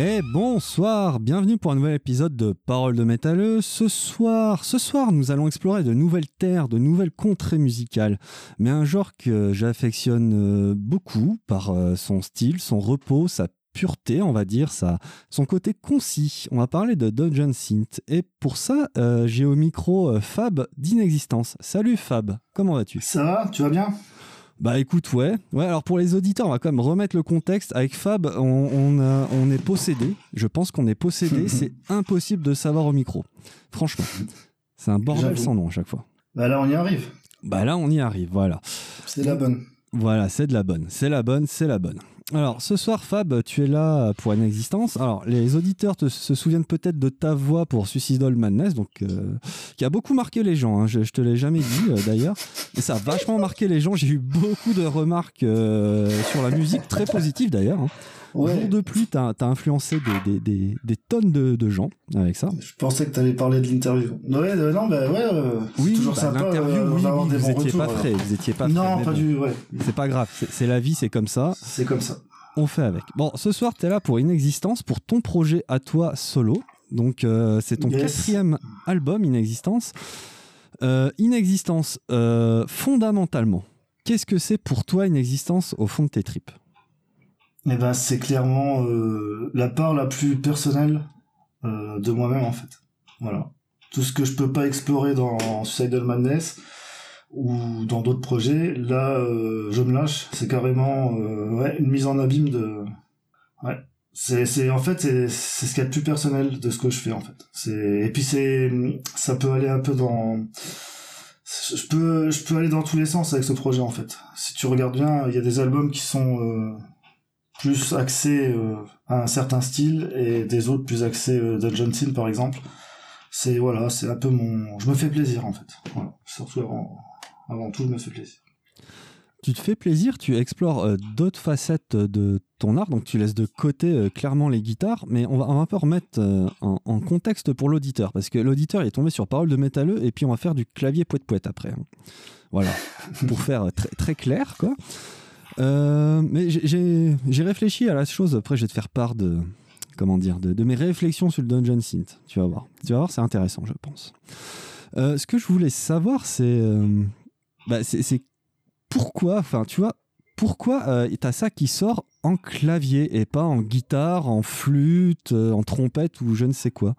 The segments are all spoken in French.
Et bonsoir, bienvenue pour un nouvel épisode de Paroles de métalleux. Ce soir, ce soir, nous allons explorer de nouvelles terres, de nouvelles contrées musicales, mais un genre que j'affectionne euh, beaucoup par euh, son style, son repos, sa pureté, on va dire, sa, son côté concis. On va parler de Dungeon Synth. Et pour ça, euh, j'ai au micro Fab d'Inexistence. Salut Fab, comment vas-tu? Ça va, tu vas bien? Bah écoute, ouais. Ouais, alors pour les auditeurs, on va quand même remettre le contexte. Avec Fab, on, on est possédé. Je pense qu'on est possédé. c'est impossible de savoir au micro. Franchement. C'est un bordel sans nom à chaque fois. Bah là, on y arrive. Bah là, on y arrive, voilà. C'est la bonne. Voilà, c'est de la bonne. C'est la bonne, c'est la bonne. Alors, ce soir, Fab, tu es là pour une existence. Alors, les auditeurs se souviennent peut-être de ta voix pour Suicidal Madness, donc, euh, qui a beaucoup marqué les gens. Hein. Je, te l'ai jamais dit, euh, d'ailleurs. Et ça a vachement marqué les gens. J'ai eu beaucoup de remarques euh, sur la musique, très positives d'ailleurs. Hein. Jour de pluie, t'as as influencé des, des, des, tonnes de, de, gens avec ça. Je pensais que t'allais parler de l'interview. Ouais, non, bah ouais, oui, toujours bah, sympa. L'interview, oui, vous étiez pas prêt, vous étiez pas Non, pas du, ouais. C'est pas grave, c'est la vie, c'est comme ça. C'est comme ça on fait avec. Bon, ce soir, tu es là pour Inexistence, pour ton projet à toi solo. Donc, euh, c'est ton quatrième album, Inexistence. Euh, Inexistence, euh, fondamentalement, qu'est-ce que c'est pour toi Inexistence au fond de tes tripes? Eh ben, c'est clairement la part la plus personnelle de moi-même, en fait. Voilà. Tout ce que je peux pas explorer dans Suicidal Madness, ou dans d'autres projets, là, euh, je me lâche. C'est carrément euh, ouais, une mise en abîme de. Ouais. C'est, c'est en fait c'est, c'est ce qu'il y a de plus personnel de ce que je fais en fait. C'est et puis c'est ça peut aller un peu dans je peux je peux aller dans tous les sens avec ce projet en fait. Si tu regardes bien, il y a des albums qui sont euh, plus axés à un certain style et des autres plus axés euh, Dungeon Scene par exemple. C'est voilà, c'est un peu mon je me fais plaisir en fait. Voilà, surtout avant avant tout, je me fais plaisir. Tu te fais plaisir, tu explores euh, d'autres facettes de ton art, donc tu laisses de côté euh, clairement les guitares, mais on va, un peu remettre euh, en, contexte pour l'auditeur, parce que l'auditeur est tombé sur Parole de métalleux, et puis on va faire du clavier poète-poète après. Hein. Voilà, pour faire très, très clair, quoi. Mais j'ai réfléchi à la chose, après je vais te faire part de, comment dire, de, mes réflexions sur le Dungeon Synth, tu vas voir. Tu vas voir, c'est intéressant, je pense. ce que je voulais savoir, c'est bah, c'est pourquoi, enfin, tu vois, pourquoi euh, t'as ça qui sort en clavier et pas en guitare, en flûte, euh, en trompette ou je ne sais quoi?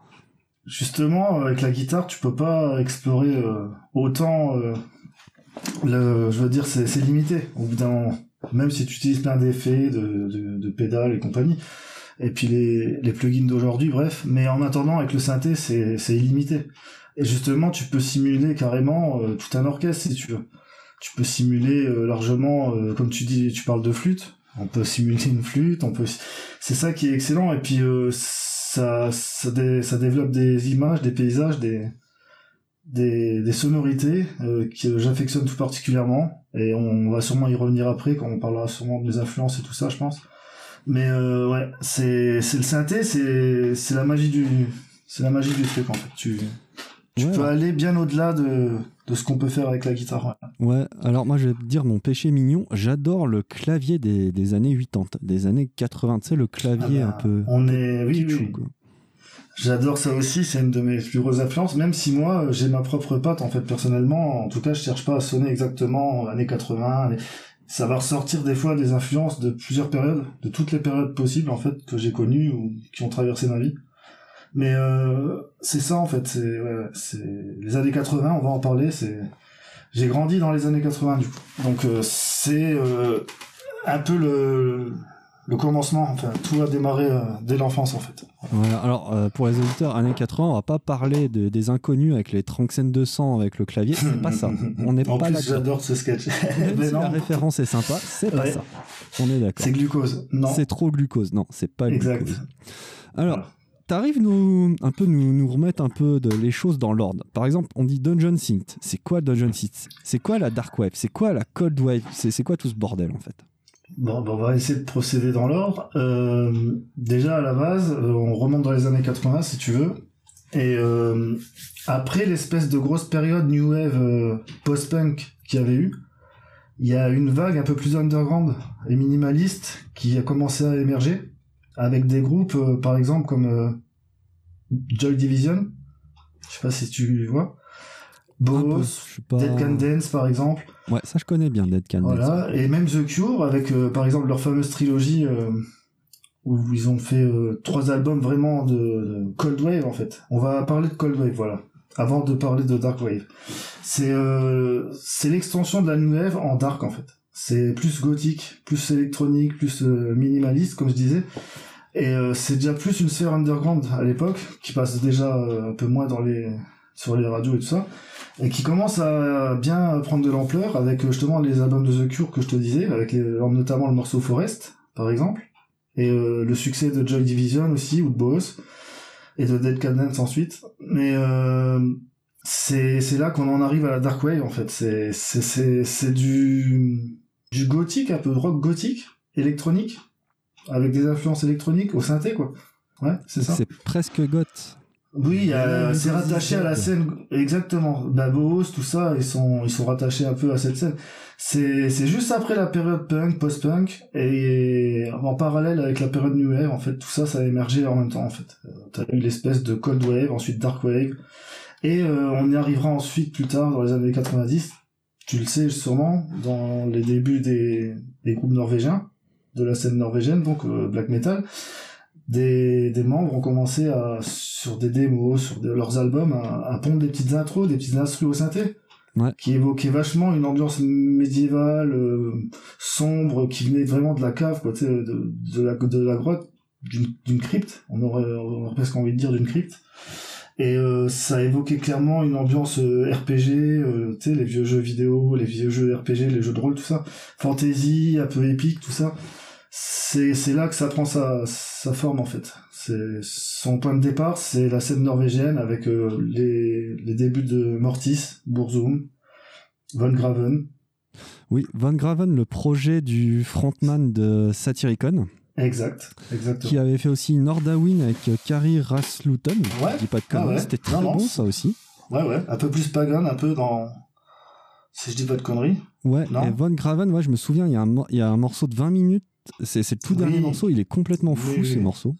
Justement, avec la guitare, tu peux pas explorer euh, autant. je veux dire, c'est limité au bout d'un moment. Même si tu utilises plein d'effets, de, de, pédales et compagnie, et puis les, les plugins d'aujourd'hui, bref. Mais en attendant, avec le synthé, c'est illimité. Et justement, tu peux simuler carrément tout un orchestre si tu veux tu peux simuler euh, largement, euh, comme tu dis, tu parles de flûte, on peut simuler une flûte, on peut, c'est ça qui est excellent, et puis euh, ça, ça, ça, développe des images, des paysages, des, des, des sonorités que j'affectionne tout particulièrement, et on va sûrement y revenir après quand on parlera sûrement des influences et tout ça, je pense. Mais ouais, c'est c'est le synthé, c'est c'est la magie du c'est la magie du truc en fait. Tu tu peux aller bien au-delà de, de ce qu'on peut faire avec la guitare. Ouais. alors moi je vais te dire mon péché mignon, j'adore le clavier des, des, années 80, des années 80, tu sais, le clavier ah bah, un peu. On est. Oui, oui. J'adore ça aussi, c'est une de mes plus grosses influences, même si moi j'ai ma propre patte en fait personnellement. En tout cas, je cherche pas à sonner exactement années 80. Ça va ressortir des fois des influences de plusieurs périodes, de toutes les périodes possibles en fait que j'ai connues ou qui ont traversé ma vie. Mais euh, c'est ça en fait, c'est ouais, les années 80, on va en parler, c'est j'ai grandi dans les années 80 du coup. Donc euh, c'est euh, un peu le le commencement, enfin tout a démarré euh, dès l'enfance en fait. Voilà, alors euh, pour les auditeurs, années 80, on va pas parler de, des inconnus avec les Tranxène 200 avec le clavier, c'est pas ça. On n'est pas là. J'adore ce sketch. Non. La référence est sympa, c'est pas ça. On est d'accord. C'est glucose. Non. C'est trop glucose. Non, c'est pas exact. glucose. Alors, t'arrives nous un peu nous, nous remettre un peu de, les choses dans l'ordre. Par exemple, on dit Dungeon Synth. C'est quoi Dungeon Synth? C'est quoi la Dark Wave? C'est quoi la Cold Wave? C'est quoi tout ce bordel en fait? Bon, ben, on va essayer de procéder dans l'ordre. Euh, déjà à la base, euh, on remonte dans les années 80 si tu veux. Et euh, après l'espèce de grosse période New Wave post-punk qu'il y avait eu, il y a une vague un peu plus underground et minimaliste qui a commencé à émerger avec des groupes, euh, par exemple, comme euh, Joy Division. Je sais pas si tu vois. Boss, Dead Can Dance, par exemple. Ouais, ça je connais bien, Dead Can Dance. Et même The Cure, avec, par exemple, leur fameuse trilogie où ils ont fait trois albums vraiment de, Cold Wave, en fait. On va parler de Cold Wave, voilà avant de parler de Dark Wave. C'est euh, c'est l'extension de la New Wave en dark en fait. C'est plus gothique, plus électronique, plus euh, minimaliste comme je disais. Et euh, c'est déjà plus une sphère underground à l'époque qui passe déjà un peu moins dans les sur les radios et tout ça et qui commence à bien prendre de l'ampleur avec justement les albums de The Cure que je te disais avec notamment le morceau Forest par exemple et le succès de Joy Division aussi ou de Boss et de Dead Cadence ensuite. Mais euh, c'est là qu'on en arrive à la dark wave en fait. C'est du du gothique un peu rock gothique électronique avec des influences électroniques au synthé quoi. Ouais, c'est ça. C'est presque goth. Oui, c'est rattaché à la scène exactement. Babos, tout ça, ils sont ils sont rattachés un peu à cette scène. C'est c'est juste après la période punk, post-punk et en parallèle avec la période new wave, en fait, tout ça ça a émergé en même temps en fait. Euh, t'as eu l'espèce de cold wave, ensuite dark wave et euh, on y arrivera ensuite plus tard dans les années 90. Tu le sais sûrement dans les débuts des des groupes norvégiens de la scène norvégienne donc euh, black metal des, des membres ont commencé à, sur des démos, sur leurs albums, à, pondre des petites intros, des petites instrus au synthé. qui évoquaient vachement une ambiance médiévale, euh, sombre, qui venait vraiment de la cave, quoi, de, de, la, de la grotte, d'une crypte, on aurait, on aurait, presque envie de dire d'une crypte. Et euh, ça évoquait clairement une ambiance euh, RPG, tu sais, les vieux jeux vidéo, les vieux jeux RPG, les jeux de rôle, tout ça, fantasy, un peu épique, tout ça c'est c'est là que ça prend sa sa forme en fait. C'est son point de départ, c'est la scène norvégienne avec euh, les les débuts de Mortis, Burzum, Von Graven. Oui, Von Graven, le projet du frontman de Satyricon. Exact, exactement. Qui avait fait aussi Nordawin avec Kari Rasluton. Ouais. Je dis pas de conneries, ah c'était très bon ça aussi. Ouais, ouais, un peu plus pagan, un peu dans. Si je dis pas de conneries. Ouais, et Von Graven, ouais, je me souviens, il y, a un, il y a un morceau de 20 minutes c'est le tout dernier morceau, il est complètement fou ce morceau.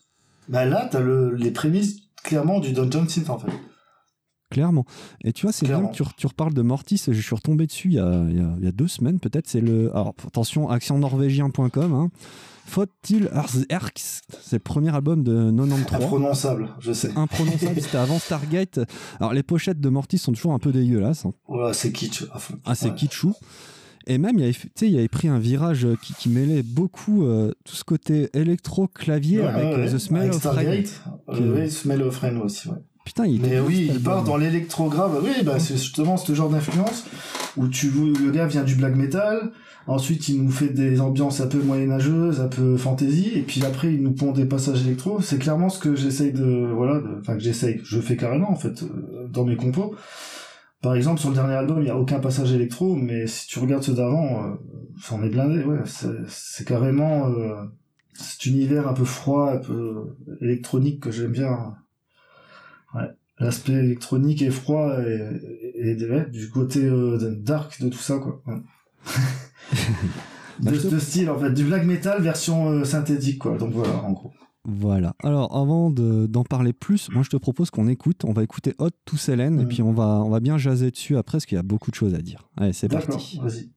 Bah là, t'as le, les prémices clairement du Dungeon Synth en fait. Clairement. Et tu vois, c'est bien que tu, tu, reparles de Mortis. Je suis retombé dessus il y a, il y a, deux semaines, peut-être. C'est le. Alors, attention, actionnorvégien.com. Hein. Faut-il Erx C'est le premier album de 93. Imprononçable, je sais. Imprononçable, c'était avant Stargate. Alors, les pochettes de Mortis sont toujours un peu dégueulasses. Hein. Ouais, c'est kitsch à fond. Ah, c'est kitschou. Et même, il avait, il avait pris un virage euh, qui, mêlait beaucoup euh, tout ce côté électro-clavier avec euh, The Smell of Rain. Oui, Smell of Rain aussi, ouais. Putain, il Mais oui, il part dans l'électro-grave. Oui, bah, c'est justement ce genre d'influence où tu le gars vient du black metal. Ensuite, il nous fait des ambiances un peu moyenâgeuses, un peu fantasy, et puis après, il nous pond des passages électro. C'est clairement ce que j'essaye de, voilà, enfin que j'essaye, je fais carrément en fait dans mes compos. Par exemple, sur le dernier album, il n'y a aucun passage électro, mais si tu regardes ceux d'avant, euh, ça en est blindé, ouais. C'est carrément euh, cet univers un peu froid, un peu électronique que j'aime bien. Ouais. L'aspect électronique et froid et, et, du côté euh, dark de tout ça, quoi. de, ce style, en fait, du black metal version euh, synthétique, quoi. Donc voilà, en gros. Voilà. Alors, avant d'en parler plus, moi je te propose qu'on écoute. On va écouter Hot to Selen et puis on va, on va bien jaser dessus après parce qu'il y a beaucoup de choses à dire. Allez, c'est parti. Vas-y.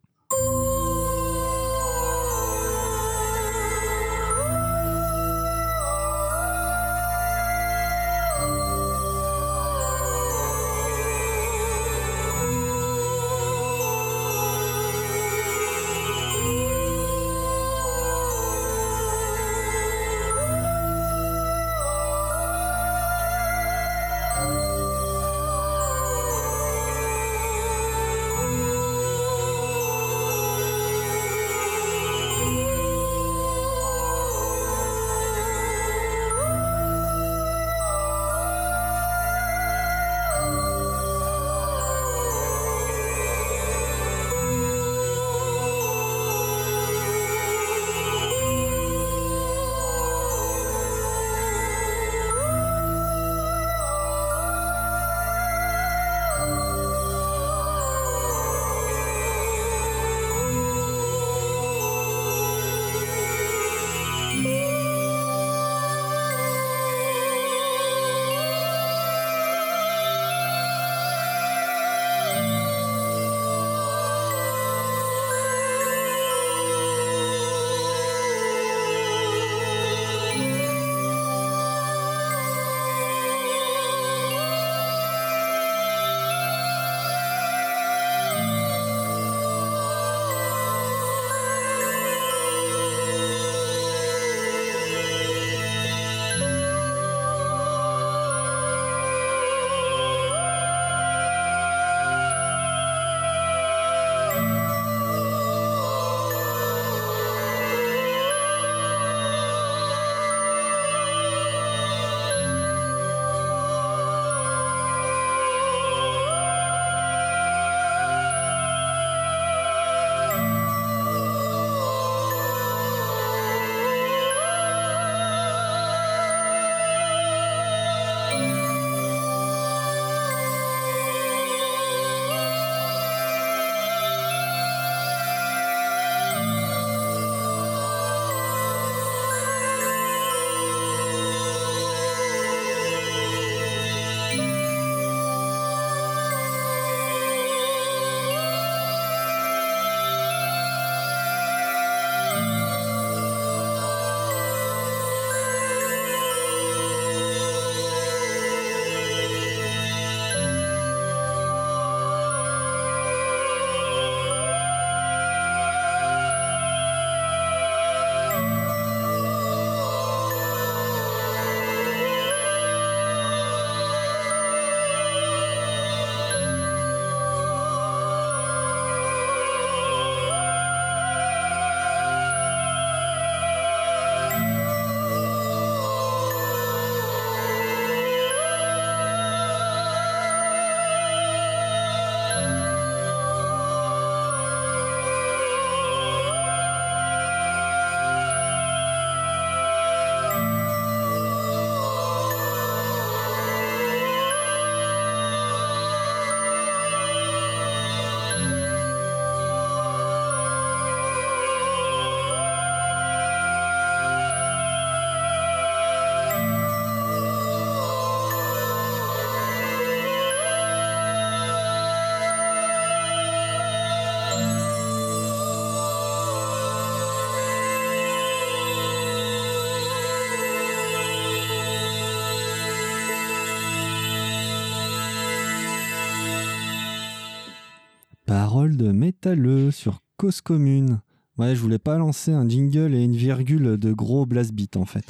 De métalleux sur cause commune. Ouais, je voulais pas lancer un jingle et une virgule de gros blast beat en fait.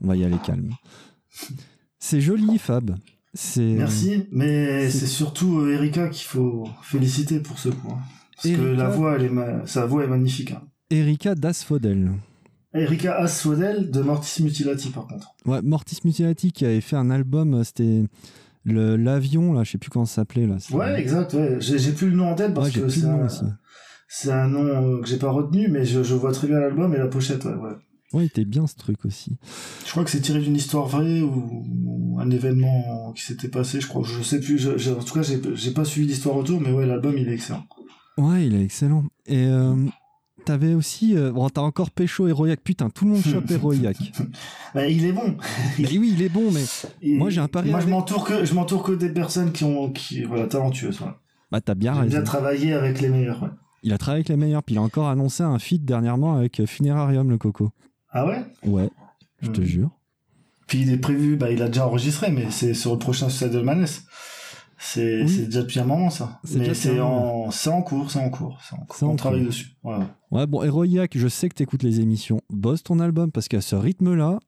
On va y aller calme. C'est joli, Fab. C'est Merci, mais c'est surtout euh, Erika qu'il faut féliciter pour ce hein. Parce que la voix, elle est ma- sa voix est magnifique. hein. Erika Dasfodel. Erika Asfodel de Mortis Mutilati, par contre. Ouais, Mortis Mutilati qui avait fait un album, euh, c'était l'avion là, je sais plus comment ça s'appelait là. Ouais, exact. Ouais. J'ai plus le nom en tête parce Ouais, que c'est un, aussi. c'est un nom euh, que j'ai pas retenu, mais je, je vois très bien l'album et la pochette. Ouais, ouais. Ouais, il était bien ce truc aussi. Je crois que c'est tiré d'une histoire vraie ou, ou un événement qui s'était passé. Je crois, je sais plus. Je, je- en tout cas, j'ai j'ai pas suivi l'histoire autour, mais ouais, l'album il est excellent. Ouais, il est excellent. Et euh, t'avais aussi, euh, bon, t'as encore Pécho Héroïac. Putain, tout le monde chope Héroïac. Bah, il est bon. Mais oui, il est bon, mais Et Moi, j'ai un pari Moi, je m'entoure que je m'entoure que des personnes qui ont qui voilà talentueuses. Voilà. bah t'as bien raison. bien travailler avec les meilleurs. ouais. Il a travaillé avec les meilleurs, puis il a encore annoncé un feat dernièrement avec euh, Funérarium le Coco. Ah ouais? Ouais, je te Mhm. jure. Puis il est prévu, bah il a déjà enregistré, mais c'est sur le prochain Suicide de Maness. C'est Oui. déjà depuis un moment ça. C'est Mais c'est en en cours, c'est en cours, c'est en cours. C'est en On travaille cours. dessus. Voilà. Ouais, bon, Héroïac, je sais que t'écoutes les émissions. Bosse ton album, parce qu'à ce rythme-là,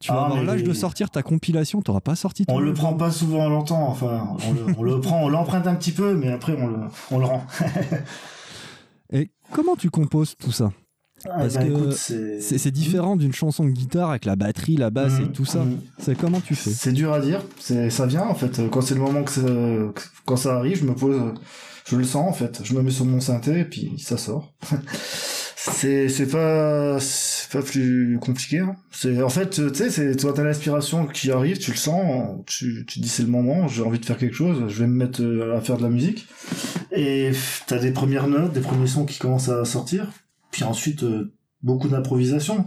tu vas Ah, avoir l'âge les- de sortir ta compilation, t'auras pas sorti ton On le prend pas souvent longtemps, enfin on le, on le prend, on l'emprunte un petit peu, mais après on le on le rend. Et comment tu composes tout ça? Ah, Parce bah, que c'est différent d'une chanson de guitare avec la batterie, la basse et Mhm, tout ça. mhm. C'est comment tu fais? C'est dur à dire, ça vient en fait. Quand c'est le moment que ça, quand ça arrive, je me pose, je le sens en fait. Je me mets sur mon synthé et puis ça sort. c'est c'est pas c'est pas plus compliqué. hein. C'est en fait tu sais c'est toi t'as l'inspiration qui arrive, tu le sens, tu tu dis c'est le moment, j'ai envie de faire quelque chose, je vais me mettre euh, à faire de la musique et t'as des premières notes, des premiers sons qui commencent à sortir, puis ensuite euh, beaucoup d'improvisation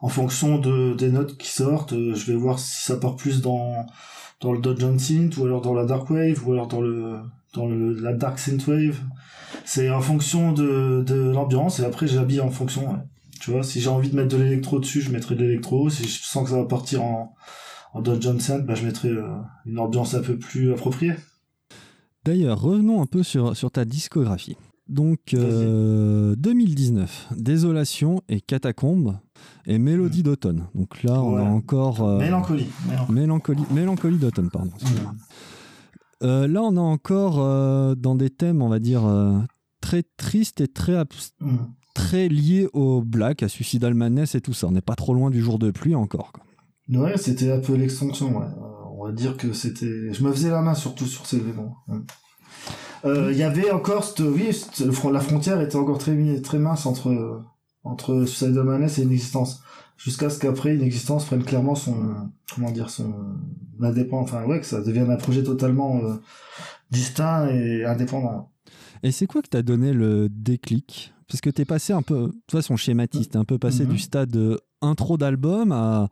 en fonction de des notes qui sortent, euh, je vais voir si ça part plus dans dans le Dodge Synth ou alors dans la Dark Wave ou alors dans le dans le, la Dark Synthwave. C'est en fonction de de l'ambiance et après j'habille en fonction. Tu vois, si j'ai envie de mettre de l'électro dessus, je mettrai de l'électro. Si je sens que ça va partir en en Dodge Synth, bah je mettrai euh, une ambiance un peu plus appropriée. D'ailleurs, revenons un peu sur, sur ta discographie. Donc, euh, 2019, Désolation et Catacombe et Mélodie d'automne. Donc là, on a encore... euh, Mélancolie. mélancolie. Mélancolie, d'automne, pardon. excuse-moi. Euh, là, on est encore euh, dans des thèmes, on va dire, euh, très tristes et très, abs- Mm. très liés au black, à Suicidal Madness et tout ça. On n'est pas trop loin du jour de pluie encore. quoi. Ouais, c'était un peu l'extension, ouais. Euh, On va dire que c'était... Je me faisais la main surtout sur ces éléments. Ouais. Euh, Il y avait encore... cette- Oui, cette- la frontière était encore très, mi- très mince entre, entre Suicide et Inexistence. Jusqu'à ce qu'après, Inexistence prenne clairement son... Comment dire Son indépendant... Enfin, ouais, que ça devienne un projet totalement euh, distinct et indépendant. Et c'est quoi que t'as donné le déclic? Parce que t'es passé un peu, de toute façon schématiste, un peu passé Mhm. du stade euh, intro d'album à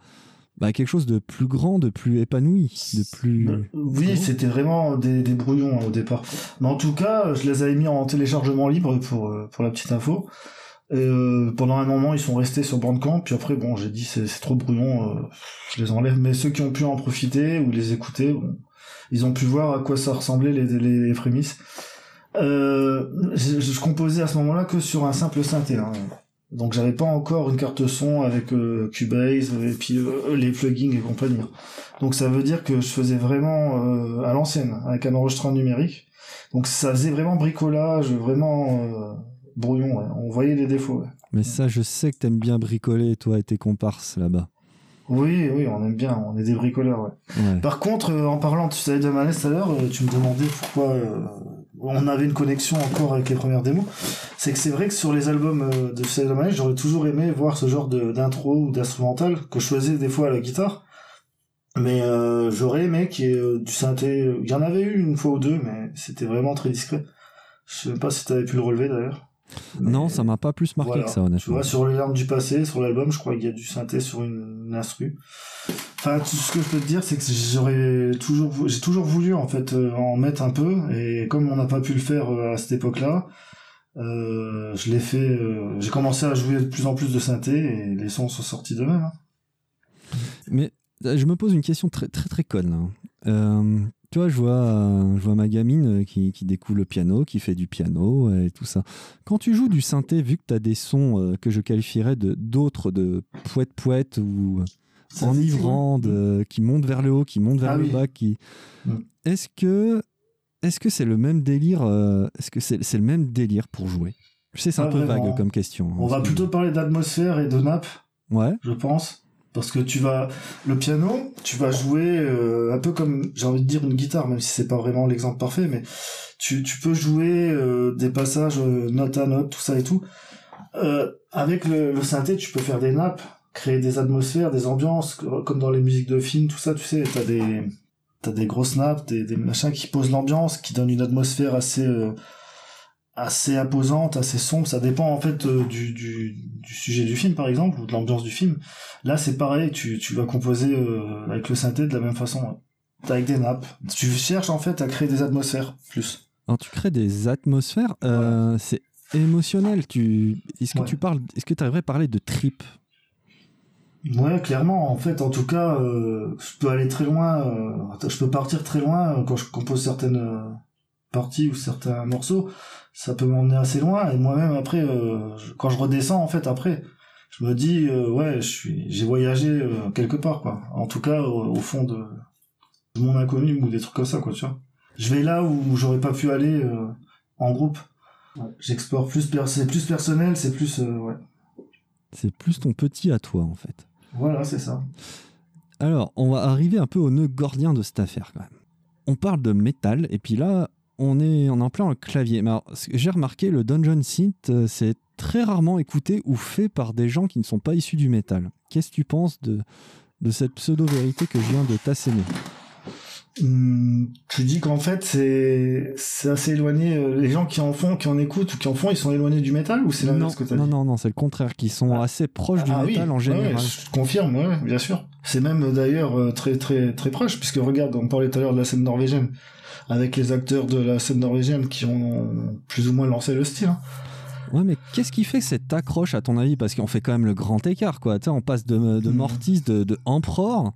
bah, quelque chose de plus grand, de plus épanoui, de plus... Euh, Oui, c'était vraiment des, des brouillons hein, au départ. Mais en tout cas, je les avais mis en téléchargement libre pour, euh, pour la petite info. Et, euh, pendant un moment, ils sont restés sur Bandcamp. Puis après, bon, j'ai dit c'est c'est trop brouillon, euh, je les enlève. Mais ceux qui ont pu en profiter ou les écouter, bon, ils ont pu voir à quoi ça ressemblait les, les, les prémices. Euh, je, je composais à ce moment-là que sur un simple synthé. Hein. Donc j'avais pas encore une carte son avec euh, Cubase et puis euh, les plugins et compagnie. Donc ça veut dire que je faisais vraiment euh, à l'ancienne, avec un enregistrement numérique. Donc ça faisait vraiment bricolage, vraiment euh, brouillon. ouais. On voyait les défauts. ouais. Mais ça, je sais que t'aimes bien bricoler, toi et tes comparses là-bas. Oui, oui, on aime bien, on est des bricoleurs. Ouais. Par contre, euh, en parlant, tu savais de Manès tout à l'heure, euh, tu me demandais pourquoi euh, on avait une connexion encore avec les premières démos. C'est que c'est vrai que sur les albums euh, de Manès, j'aurais toujours aimé voir ce genre d'intro ou d'instrumental que je faisais des fois à la guitare. Mais euh, j'aurais aimé qu'il y ait euh, du synthé. Il y en avait eu une fois ou deux, mais c'était vraiment très discret. Je sais même pas si tu avais pu le relever d'ailleurs. Non, ça m'a pas plus marqué voilà. que ça, Tu honnêtement. vois, sur les larmes du passé, sur l'album, je crois qu'il y a du synthé sur une, une instru. Enfin, tout ce que je peux te dire, c'est que j'aurais toujours, j'ai toujours voulu en fait euh, en mettre un peu, et comme on n'a pas pu le faire euh, à cette époque-là, euh, je l'ai fait. euh, j'ai commencé à jouer de plus en plus de synthé, et les sons sont sortis d'eux-mêmes. hein. Mais je me pose une question très très très conne. là. Euh, Tu vois, je vois, euh, je vois ma gamine euh, qui, qui découvre le piano, qui fait du piano et tout ça. Quand tu joues du synthé, vu que tu as des sons euh, que je qualifierais de d'autres, de poète-poète ou enivrants, qui montent vers le haut, qui montent vers Ah le oui. bas, qui... Mm. Est-ce que est-ce que c'est le même délire euh, Est-ce que c'est le même délire pour jouer? Je sais, c'est un Pas peu vraiment. vague comme question. hein, On va plutôt parler d'atmosphère et de nappe, Ouais. je pense. Parce que tu vas, le piano, tu vas jouer euh, un peu comme, j'ai envie de dire une guitare, même si c'est pas vraiment l'exemple parfait, mais tu, tu peux jouer euh, des passages euh, note à note, tout ça et tout. Euh, avec le, le synthé, tu peux faire des nappes, créer des atmosphères, des ambiances, comme dans les musiques de films, tout ça, tu sais, t'as des, t'as des grosses nappes, des, des machins qui posent l'ambiance, qui donnent une atmosphère assez, euh, assez imposante, assez sombre. Ça dépend en fait euh, du, du, du sujet du film, par exemple, ou de l'ambiance du film. Là, c'est pareil, tu, tu vas composer euh, avec le synthé de la même façon, ouais. avec des nappes. Tu cherches en fait à créer des atmosphères plus. Alors tu crées des atmosphères, euh, c'est émotionnel. Tu, est-ce que Ouais. tu parles, est-ce que tu arriverais à parler de trip? Ouais, clairement. En fait, en tout cas, euh, je peux aller très loin. je peux partir très loin quand je compose certaines parties ou certains morceaux. Ça peut m'emmener assez loin. Et moi-même, après, euh, quand je redescends, en fait, après, je me dis, euh, ouais, je suis, j'ai voyagé euh, quelque part, quoi. En tout cas, au, au fond de, de mon inconnu ou des trucs comme ça, quoi, tu vois. Je vais là où j'aurais pas pu aller euh, en groupe. J'explore plus, per- c'est plus personnel, c'est plus, euh, ouais. C'est plus ton petit à toi en fait. Voilà, c'est ça. Alors, on va arriver un peu au nœud gordien de cette affaire quand même. On parle de métal, et puis là, on est, on est en plein le clavier. Mais alors, j'ai remarqué, le Dungeon Synth, euh, c'est très rarement écouté ou fait par des gens qui ne sont pas issus du métal. Qu'est-ce que tu penses de, de cette pseudo-vérité que je viens de t'asséner? Hum, tu dis qu'en fait c'est c'est assez éloigné euh, les gens qui en font qui en écoutent ou qui en font ils sont éloignés du métal ou c'est non, l'inverse que t'as non, dit? non, non, c'est le contraire, qui sont Ah. assez proches du Ah oui, métal en général. ouais, je confirme ouais, bien sûr c'est même euh, d'ailleurs très très très proche puisque regarde on parlait tout à l'heure de la scène norvégienne avec les acteurs de la scène norvégienne qui ont plus ou moins lancé le style hein. Ouais, mais qu'est-ce qui fait cette accroche, à ton avis? Parce qu'on fait quand même le grand écart, quoi. Tu sais, on passe de, de Mhm. Mortis, de, de Emperor.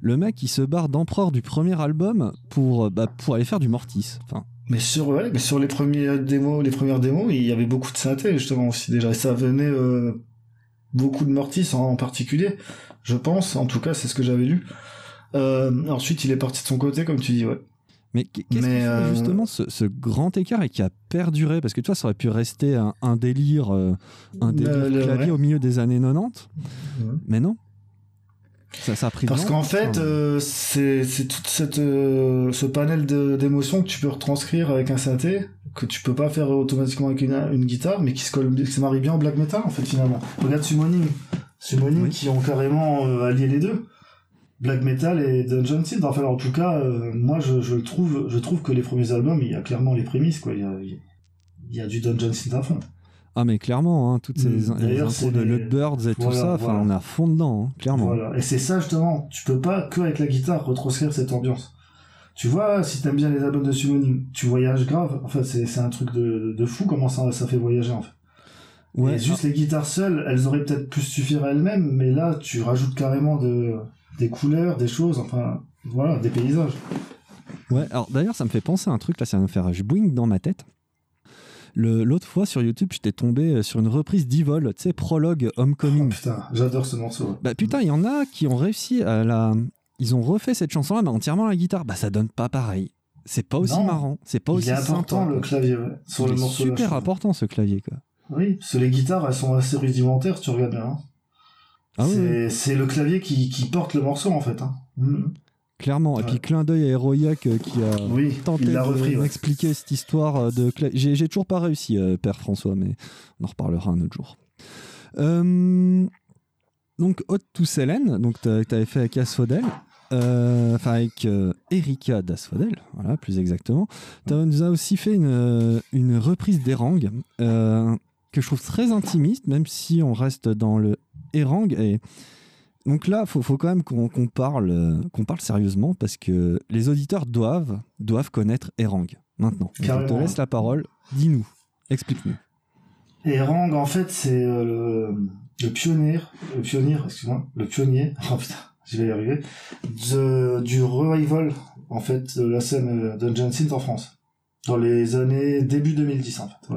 Le mec, il se barre d'Emperor du premier album pour, euh, bah, pour aller faire du Mortis. Enfin, mais sur ouais, mais sur les premiers démos les premières démos il y avait beaucoup de synthé justement aussi déjà et ça venait euh, beaucoup de Mortis en, en particulier je pense en tout cas c'est ce que j'avais lu euh, ensuite il est parti de son côté comme tu dis ouais mais qu'est- qu'est-ce qui euh, justement ce, ce grand écart et qui a perduré? Parce que tu vois, ça aurait pu rester un, un délire, euh, un délire Le- le- clavier ouais. au milieu des années 90. Mhm. Mais non. Ça, ça a pris Parce qu'en fait, euh, c'est tout cette, euh, ce panel d'émotions que tu peux retranscrire avec un synthé, que tu peux pas faire automatiquement avec une, une guitare, mais qui se, colle, qui se marie bien au black metal, en fait, finalement. Regarde Summoning. Summoning Oui. qui ont carrément allié les deux. Black metal et Dungeon Synth. Enfin, en tout cas, euh, moi, je, je le trouve, je trouve que les premiers albums, il y a clairement les prémices, quoi. Il y a, il y a du Dungeon Synth à fond. Ah, mais clairement, hein, toutes ces Mm. les intros de les- Ludbirds et tout Voilà, ça, enfin, voilà. on est à fond dedans, hein, clairement. Voilà. Et c'est ça justement, tu peux pas que avec la guitare retranscrire cette ambiance. Tu vois, si t'aimes bien les albums de Summoning, tu voyages grave. En fait, c'est c'est un truc de, de fou comment ça, ça fait voyager en fait. Ouais, et juste les guitares seules, elles auraient peut-être pu suffire à elles-mêmes, mais là, tu rajoutes carrément de, des couleurs, des choses, enfin, voilà, des paysages. Ouais, alors d'ailleurs, ça me fait penser à un truc, là, ça va me faire un boing dans ma tête. Le- L'autre fois sur YouTube, j'étais tombé euh, sur une reprise d'Evil, tu sais, prologue Oh, Homecoming. putain, j'adore ce morceau. bah putain, il y en a qui ont réussi à la. Ils ont refait cette chanson-là, mais entièrement à la guitare. Bah ça donne pas pareil. C'est pas aussi Non. marrant, c'est pas Il aussi est important sympa, le clavier, ouais, sur Il le est morceau. super important ce clavier, quoi. Oui, parce que les guitares, elles sont assez rudimentaires, tu regardes bien. hein. Ah oui, c'est le clavier qui, qui porte le morceau en fait. Hein. Mhm. clairement. Et puis clin d'œil à Heroiac euh, qui a Oui, tenté l'a de repris. ouais. m'expliquer cette histoire euh, de clavier. J'ai toujours pas réussi, euh, Père François, mais on en reparlera un autre jour. Euh, donc, Haute to Célène, donc tu avais fait avec Asphodel, euh, enfin avec euh, Erika d'Asphodel, voilà, plus exactement. Tu nous as aussi fait une, une reprise d'Erang, euh, que je trouve très intimiste, même si on reste dans le Erang. Et donc là, faut, faut quand même qu'on parle, euh, qu'on parle sérieusement, parce que les auditeurs doivent, doivent connaître Erang maintenant. Je te laisse la parole, dis-nous, explique-nous. Et Rang, en fait, c'est euh, le, le pionnier, le pionnier, excuse-moi, le pionnier. Oh putain, je vais y arriver, du revival, en fait, de la scène Dungeon Synth en France. Dans les années début 2010, en fait.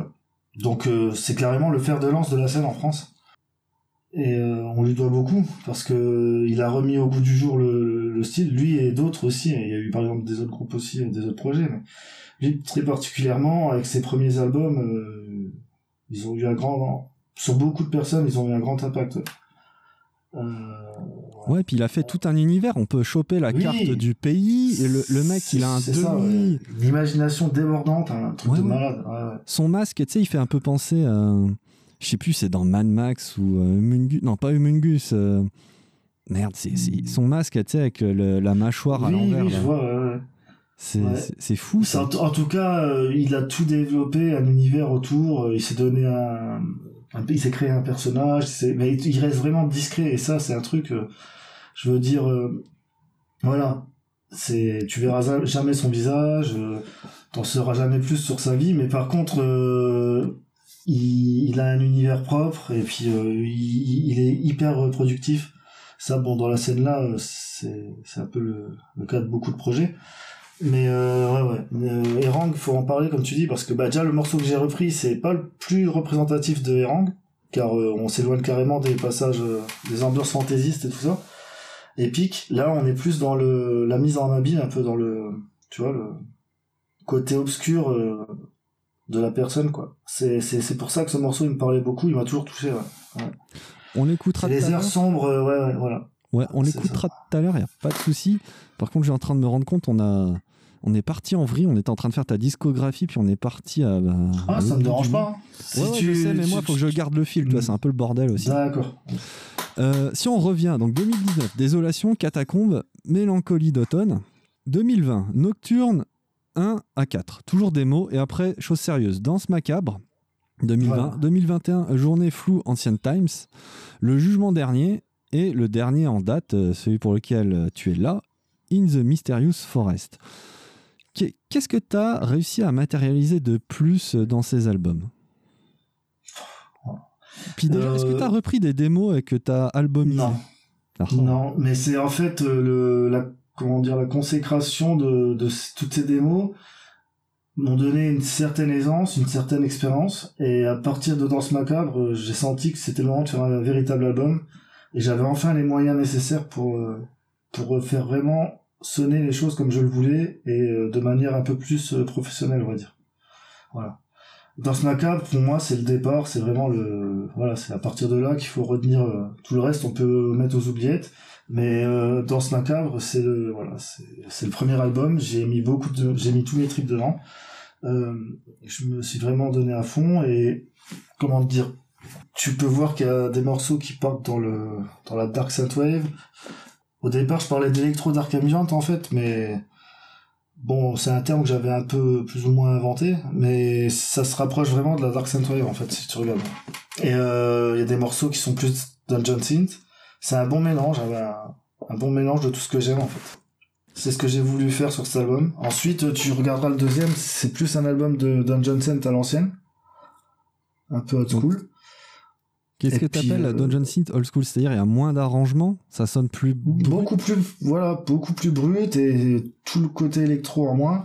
Donc, c'est carrément le fer de lance de la scène en France. Et on lui doit beaucoup, parce que il a remis au goût du jour le, style, lui et d'autres aussi. Il y a eu par exemple des autres groupes aussi, des autres projets, mais lui très particulièrement, avec ses premiers albums, ils ont eu un grand sur beaucoup de personnes, ils ont eu un grand impact. Euh, ouais, puis il a fait tout un univers. On peut choper la carte du pays et le, mec, il a un demi. Une imagination débordante, un truc de malade. Son masque, tu sais, il fait un peu penser à. Je sais plus, c'est dans Mad Max ou euh, Non, pas Humungus. Euh, merde, c'est son masque, tu sais, avec la mâchoire à l'envers. Oui, je vois. C'est fou. Ça. En, tout cas, il a tout développé, un univers autour. il s'est donné un il s'est créé un personnage, mais il reste vraiment discret et ça c'est un truc, euh, je veux dire, euh, voilà, c'est, tu verras jamais son visage, euh, t'en sauras jamais plus sur sa vie, mais par contre, il, a un univers propre et puis il, est hyper productif. Ça, bon, dans la scène là, c'est, un peu le cas de beaucoup de projets. Mais euh, ouais, ouais. Euh, Erang, faut en parler comme tu dis, parce que bah, déjà le morceau que j'ai repris, c'est pas le plus représentatif de Erang, car euh, on s'éloigne carrément des passages, euh, des ambiances fantaisistes et tout ça. Épique. Là, on est plus dans le la mise en habit, un peu dans le, tu vois, le côté obscur de la personne, quoi. C'est c'est c'est pour ça que ce morceau il me parlait beaucoup, il m'a toujours touché. Ouais. On l'écoutera. Les heures sombres, ouais, ouais, voilà. Ouais, on l'écoutera tout à l'heure, il y a pas de souci. Par contre, j'ai en train de me rendre compte, on a on est parti en vrille, on était en train de faire ta discographie, puis on est parti à. Bah, ah, ça me dérange pas. Si tu, je sais, mais moi, il faut que je garde le fil, c'est un peu le bordel aussi. D'accord. Euh, si on revient, donc 2019, Désolation, Catacombe, Mélancolie d'automne. 2020, Nocturne 1 à 4, toujours des mots, et après, chose sérieuse, Danse macabre. 2020, 2021, Journée floue, Ancient Times. Le jugement dernier, et le dernier en date, euh, celui pour lequel euh, tu es là, In the Mysterious Forest. Qu'est-ce que tu as réussi à matérialiser de plus dans ces albums? Puis déjà, est-ce que tu as euh, repris des démos et que tu as albumisé? Non. Ah. Non, mais c'est en fait euh, le, la, comment dire, la consécration de, de toutes ces démos m'ont donné une certaine aisance, une certaine expérience, et à partir de Danse Macabre, euh, j'ai senti que c'était le moment de faire un véritable album, et j'avais enfin les moyens nécessaires pour, pour faire vraiment sonner les choses comme je le voulais et euh, de manière un peu plus euh, professionnelle, on va dire. Voilà. Dans ce macabre, pour moi, c'est le départ, c'est vraiment le, voilà, c'est à partir de là qu'il faut retenir euh, tout le reste, on peut mettre aux oubliettes, mais dans ce macabre, c'est le, voilà, le premier album, j'ai mis beaucoup de, j'ai mis tous mes tripes dedans, je me suis vraiment donné à fond et, comment dire, tu peux voir qu'il y a des morceaux qui partent dans le, dans la Dark Wave au départ, je parlais d'électro dark ambient en fait, mais bon, c'est un terme que j'avais un peu plus ou moins inventé, mais ça se rapproche vraiment de la dark synthwave en fait, si tu regardes. Et euh, il y a des morceaux qui sont plus dungeon synth. C'est un bon mélange, un, un bon mélange de tout ce que j'aime en fait. C'est ce que j'ai voulu faire sur cet album. Ensuite, tu regarderas le deuxième, c'est plus un album de Dungeon Synth à l'ancienne. Un peu old school. Qu'est-ce que tu appelles la euh, Dungeon Synth old school? C'est-à-dire il y a moins d'arrangements, ça sonne plus beaucoup plus voilà, beaucoup plus brut et tout le côté électro en moins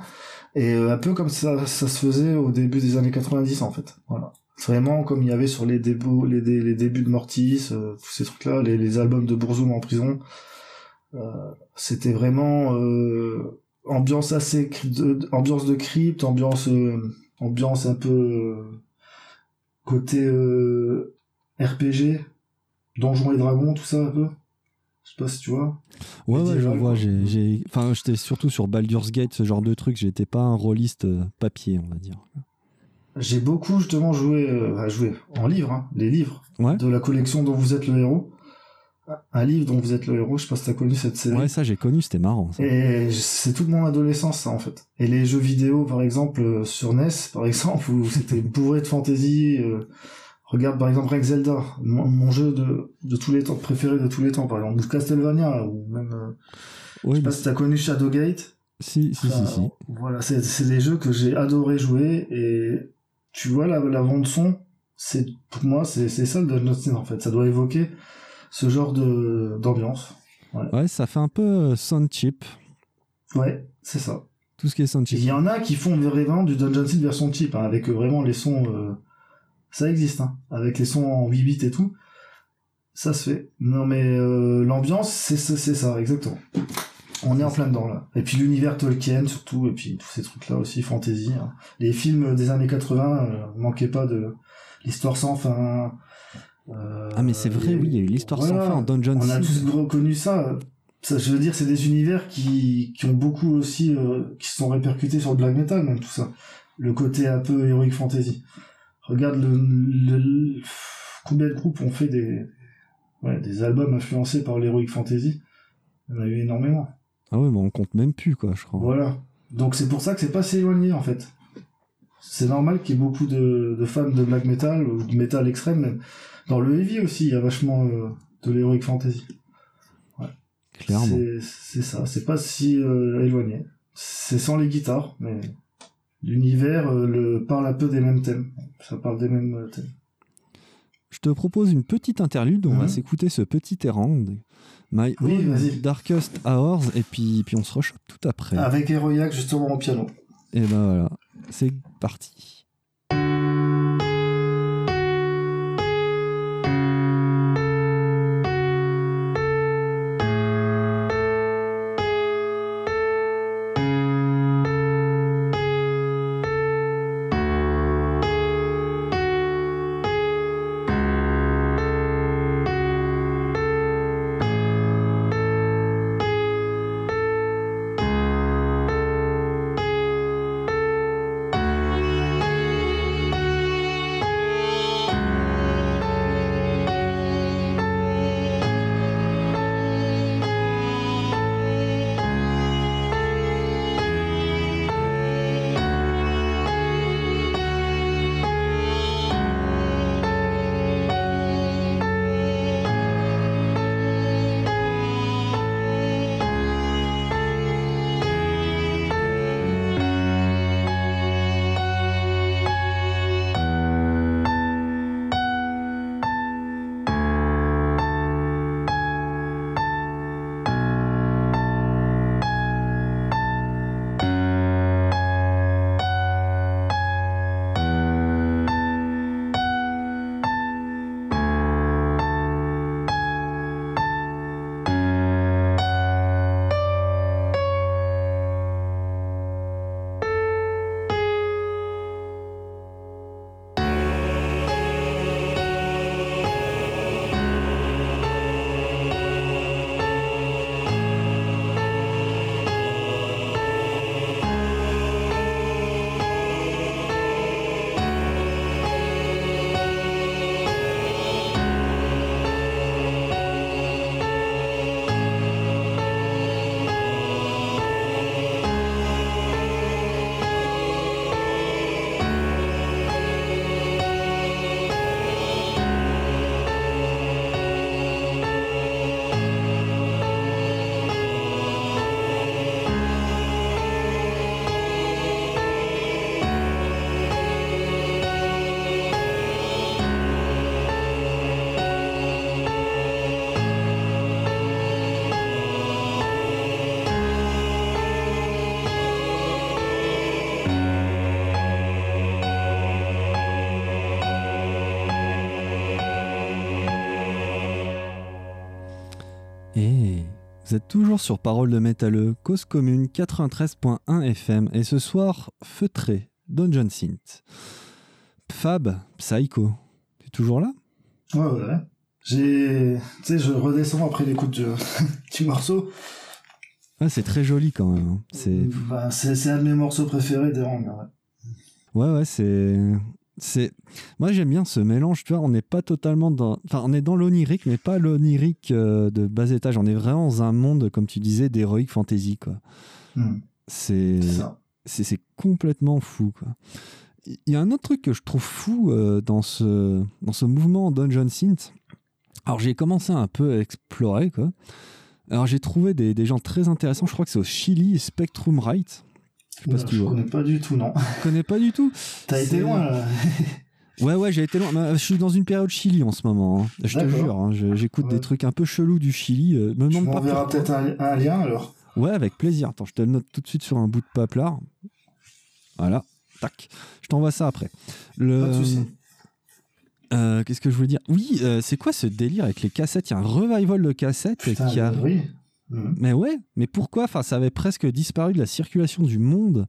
et euh, un peu comme ça ça se faisait au début des années 90 en fait. Voilà. Vraiment comme il y avait sur les débuts les, les débuts de Mortis, euh, tous ces trucs là, les, les albums de Bourzoum en prison. c'était vraiment ambiance assez ambiance de crypte, ambiance ambiance un peu côté RPG, Donjons et Dragons, tout ça un peu Je sais pas si tu vois. Ouais, ouais, je vois. J'ai, Enfin, j'étais surtout sur Baldur's Gate, ce genre de truc. J'étais pas un rôliste euh, papier, on va dire. J'ai beaucoup justement joué, euh, à jouer en livre, hein, les livres de la collection dont vous êtes le héros. Un livre dont vous êtes le héros, je sais pas si t'as connu cette série. Ouais, ça j'ai connu, c'était marrant. Et c'est toute mon adolescence ça en fait. Et les jeux vidéo par exemple euh, sur NES, par exemple, où c'était bourré de fantasy. Regarde par exemple Rex Zelda, mon, jeu de, de, tous les temps préféré de tous les temps, par exemple, ou Castlevania, ou même. Euh, je sais pas si t'as connu Shadowgate. Si, si, si, si. Voilà, c'est des jeux que j'ai adoré jouer et tu vois la, la bande son, c'est pour moi c'est ça le Dungeon en fait, ça doit évoquer ce genre de d'ambiance. Ouais. ça fait un peu euh, sound cheap. Ouais, c'est ça. Tout ce qui est sound cheap. Il y en a qui font vraiment du Dungeon Synth version cheap, hein, avec vraiment les sons. Ça existe, hein, avec les sons en 8 bits et tout. Ça se fait. Non mais l'ambiance, c'est ça, exactement. On est en plein dedans là. Et puis l'univers Tolkien surtout, et puis tous ces trucs-là aussi, fantasy. Hein. Les films des années 80, euh, manquaient pas de l'histoire sans fin. Euh, ah mais c'est vrai, oui, il y a eu l'histoire sans fin en Dungeon On a tous reconnu ça. ça. Je veux dire, c'est des univers qui, qui ont beaucoup aussi, euh, qui se sont répercutés sur le black metal, même tout ça. Le côté un peu heroic fantasy. Regarde le, le, combien de groupes ont fait des, ouais, des albums influencés par l'heroic fantasy. Il y en a eu énormément. Ah ouais, mais on compte même plus, quoi, je crois. Voilà. Donc c'est pour ça que c'est pas si éloigné, en fait. C'est normal qu'il y ait beaucoup de, fans de black metal, ou de metal extrême, même. Dans le heavy aussi, il y a vachement euh, de l'heroic fantasy. Ouais. Clairement. C'est ça, c'est pas si euh, éloigné. C'est sans les guitares, mais l'univers euh, le parle un peu des mêmes thèmes. Ça parle des mêmes thèmes. Je te propose une petite interlude, on va mhm. s'écouter ce petit errand My Darkest Hours, et puis, puis on se rechoppe tout après. Avec Heroiac justement au piano. Et ben voilà, c'est parti. Vous êtes toujours sur Parole de Métalleux, cause commune 93.1 FM, et ce soir, feutré, Dungeon Synth. Fab, Psycho, tu es toujours là? Ouais, ouais. J'ai. Tu sais, je redescends après l'écoute du, du morceau. Ouais, c'est très joli quand même. Hein. Bah, c'est. c'est un de mes morceaux préférés des Rangs. Ouais, ouais, ouais c'est c'est moi j'aime bien ce mélange tu vois on n'est pas totalement dans enfin on est dans l'onirique mais pas l'onirique euh, de bas étage. On est vraiment dans un monde comme tu disais d'héroïque fantasy quoi. Hmm. c'est c'est complètement fou quoi. Il y a un autre truc que je trouve fou euh, dans ce dans ce mouvement Dungeon Synth. Alors j'ai commencé un peu à explorer quoi. Alors j'ai trouvé des, des, gens très intéressants. Je crois que c'est au Chili Spectrum Right je sais pas si tu vois. connais pas du tout, non. Tu connais pas du tout T'as été loin, là. Ouais, ouais, j'ai été loin. Mais, Je suis dans une période Chili en ce moment. hein. Je te jure, hein, je- j'écoute des trucs un peu chelous du Chili. euh, me Tu demande pas m'enverras pourquoi. peut-être un, un lien alors. Ouais, avec plaisir. Attends, je te le note tout de suite sur un bout de paplard. Voilà. Tac. Je t'envoie ça après. Le... Pas de souci. Euh, Qu'est-ce que je voulais dire? Oui, euh, c'est quoi ce délire avec les cassettes? Il y a un revival de cassettes Putain, qui a. euh, oui. Mhm. Mais ouais, mais pourquoi? Enfin, ça avait presque disparu de la circulation du monde.